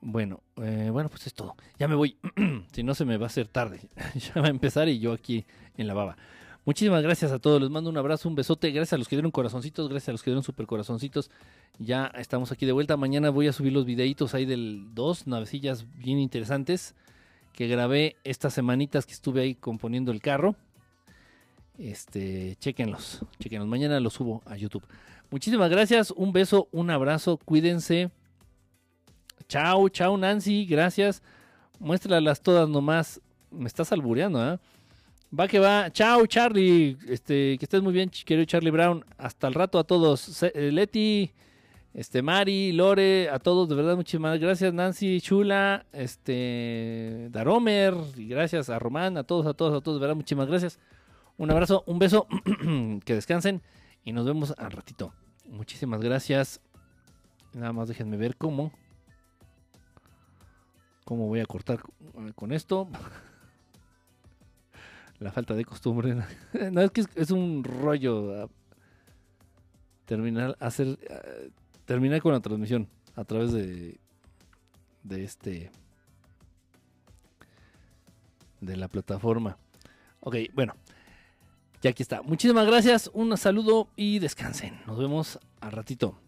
Bueno, eh, bueno, pues es todo. Ya me voy. si no se me va a hacer tarde. ya va a empezar y yo aquí en la baba. Muchísimas gracias a todos. Les mando un abrazo, un besote. Gracias a los que dieron corazoncitos, gracias a los que dieron super corazoncitos. Ya estamos aquí de vuelta. Mañana voy a subir los videitos ahí del dos navecillas bien interesantes que grabé estas semanitas que estuve ahí componiendo el carro. Este, chequenlos, chequenlos. Mañana los subo a YouTube. Muchísimas gracias, un beso, un abrazo, cuídense. Chao, chao Nancy, gracias. Muéstralas todas nomás. Me estás albureando, ¿ah? Va que va. Chao, Charlie. Este, que estés muy bien, querido Charlie Brown. Hasta el rato a todos. Eh, Leti, este, Mari, Lore, a todos, de verdad, muchísimas gracias. Nancy, Chula, este, Daromer, y gracias a Román, a todos, a todos, a todos, de verdad, muchísimas gracias. Un abrazo, un beso, que descansen y nos vemos al ratito. Muchísimas gracias. Nada más déjenme ver cómo. ¿Cómo voy a cortar con- esto? La falta de costumbre. No, es que es, un rollo terminar, hacer, terminar con la transmisión a través de, de este, de la plataforma. Ok, bueno, ya aquí está. Muchísimas gracias, un saludo y descansen. Nos vemos al ratito.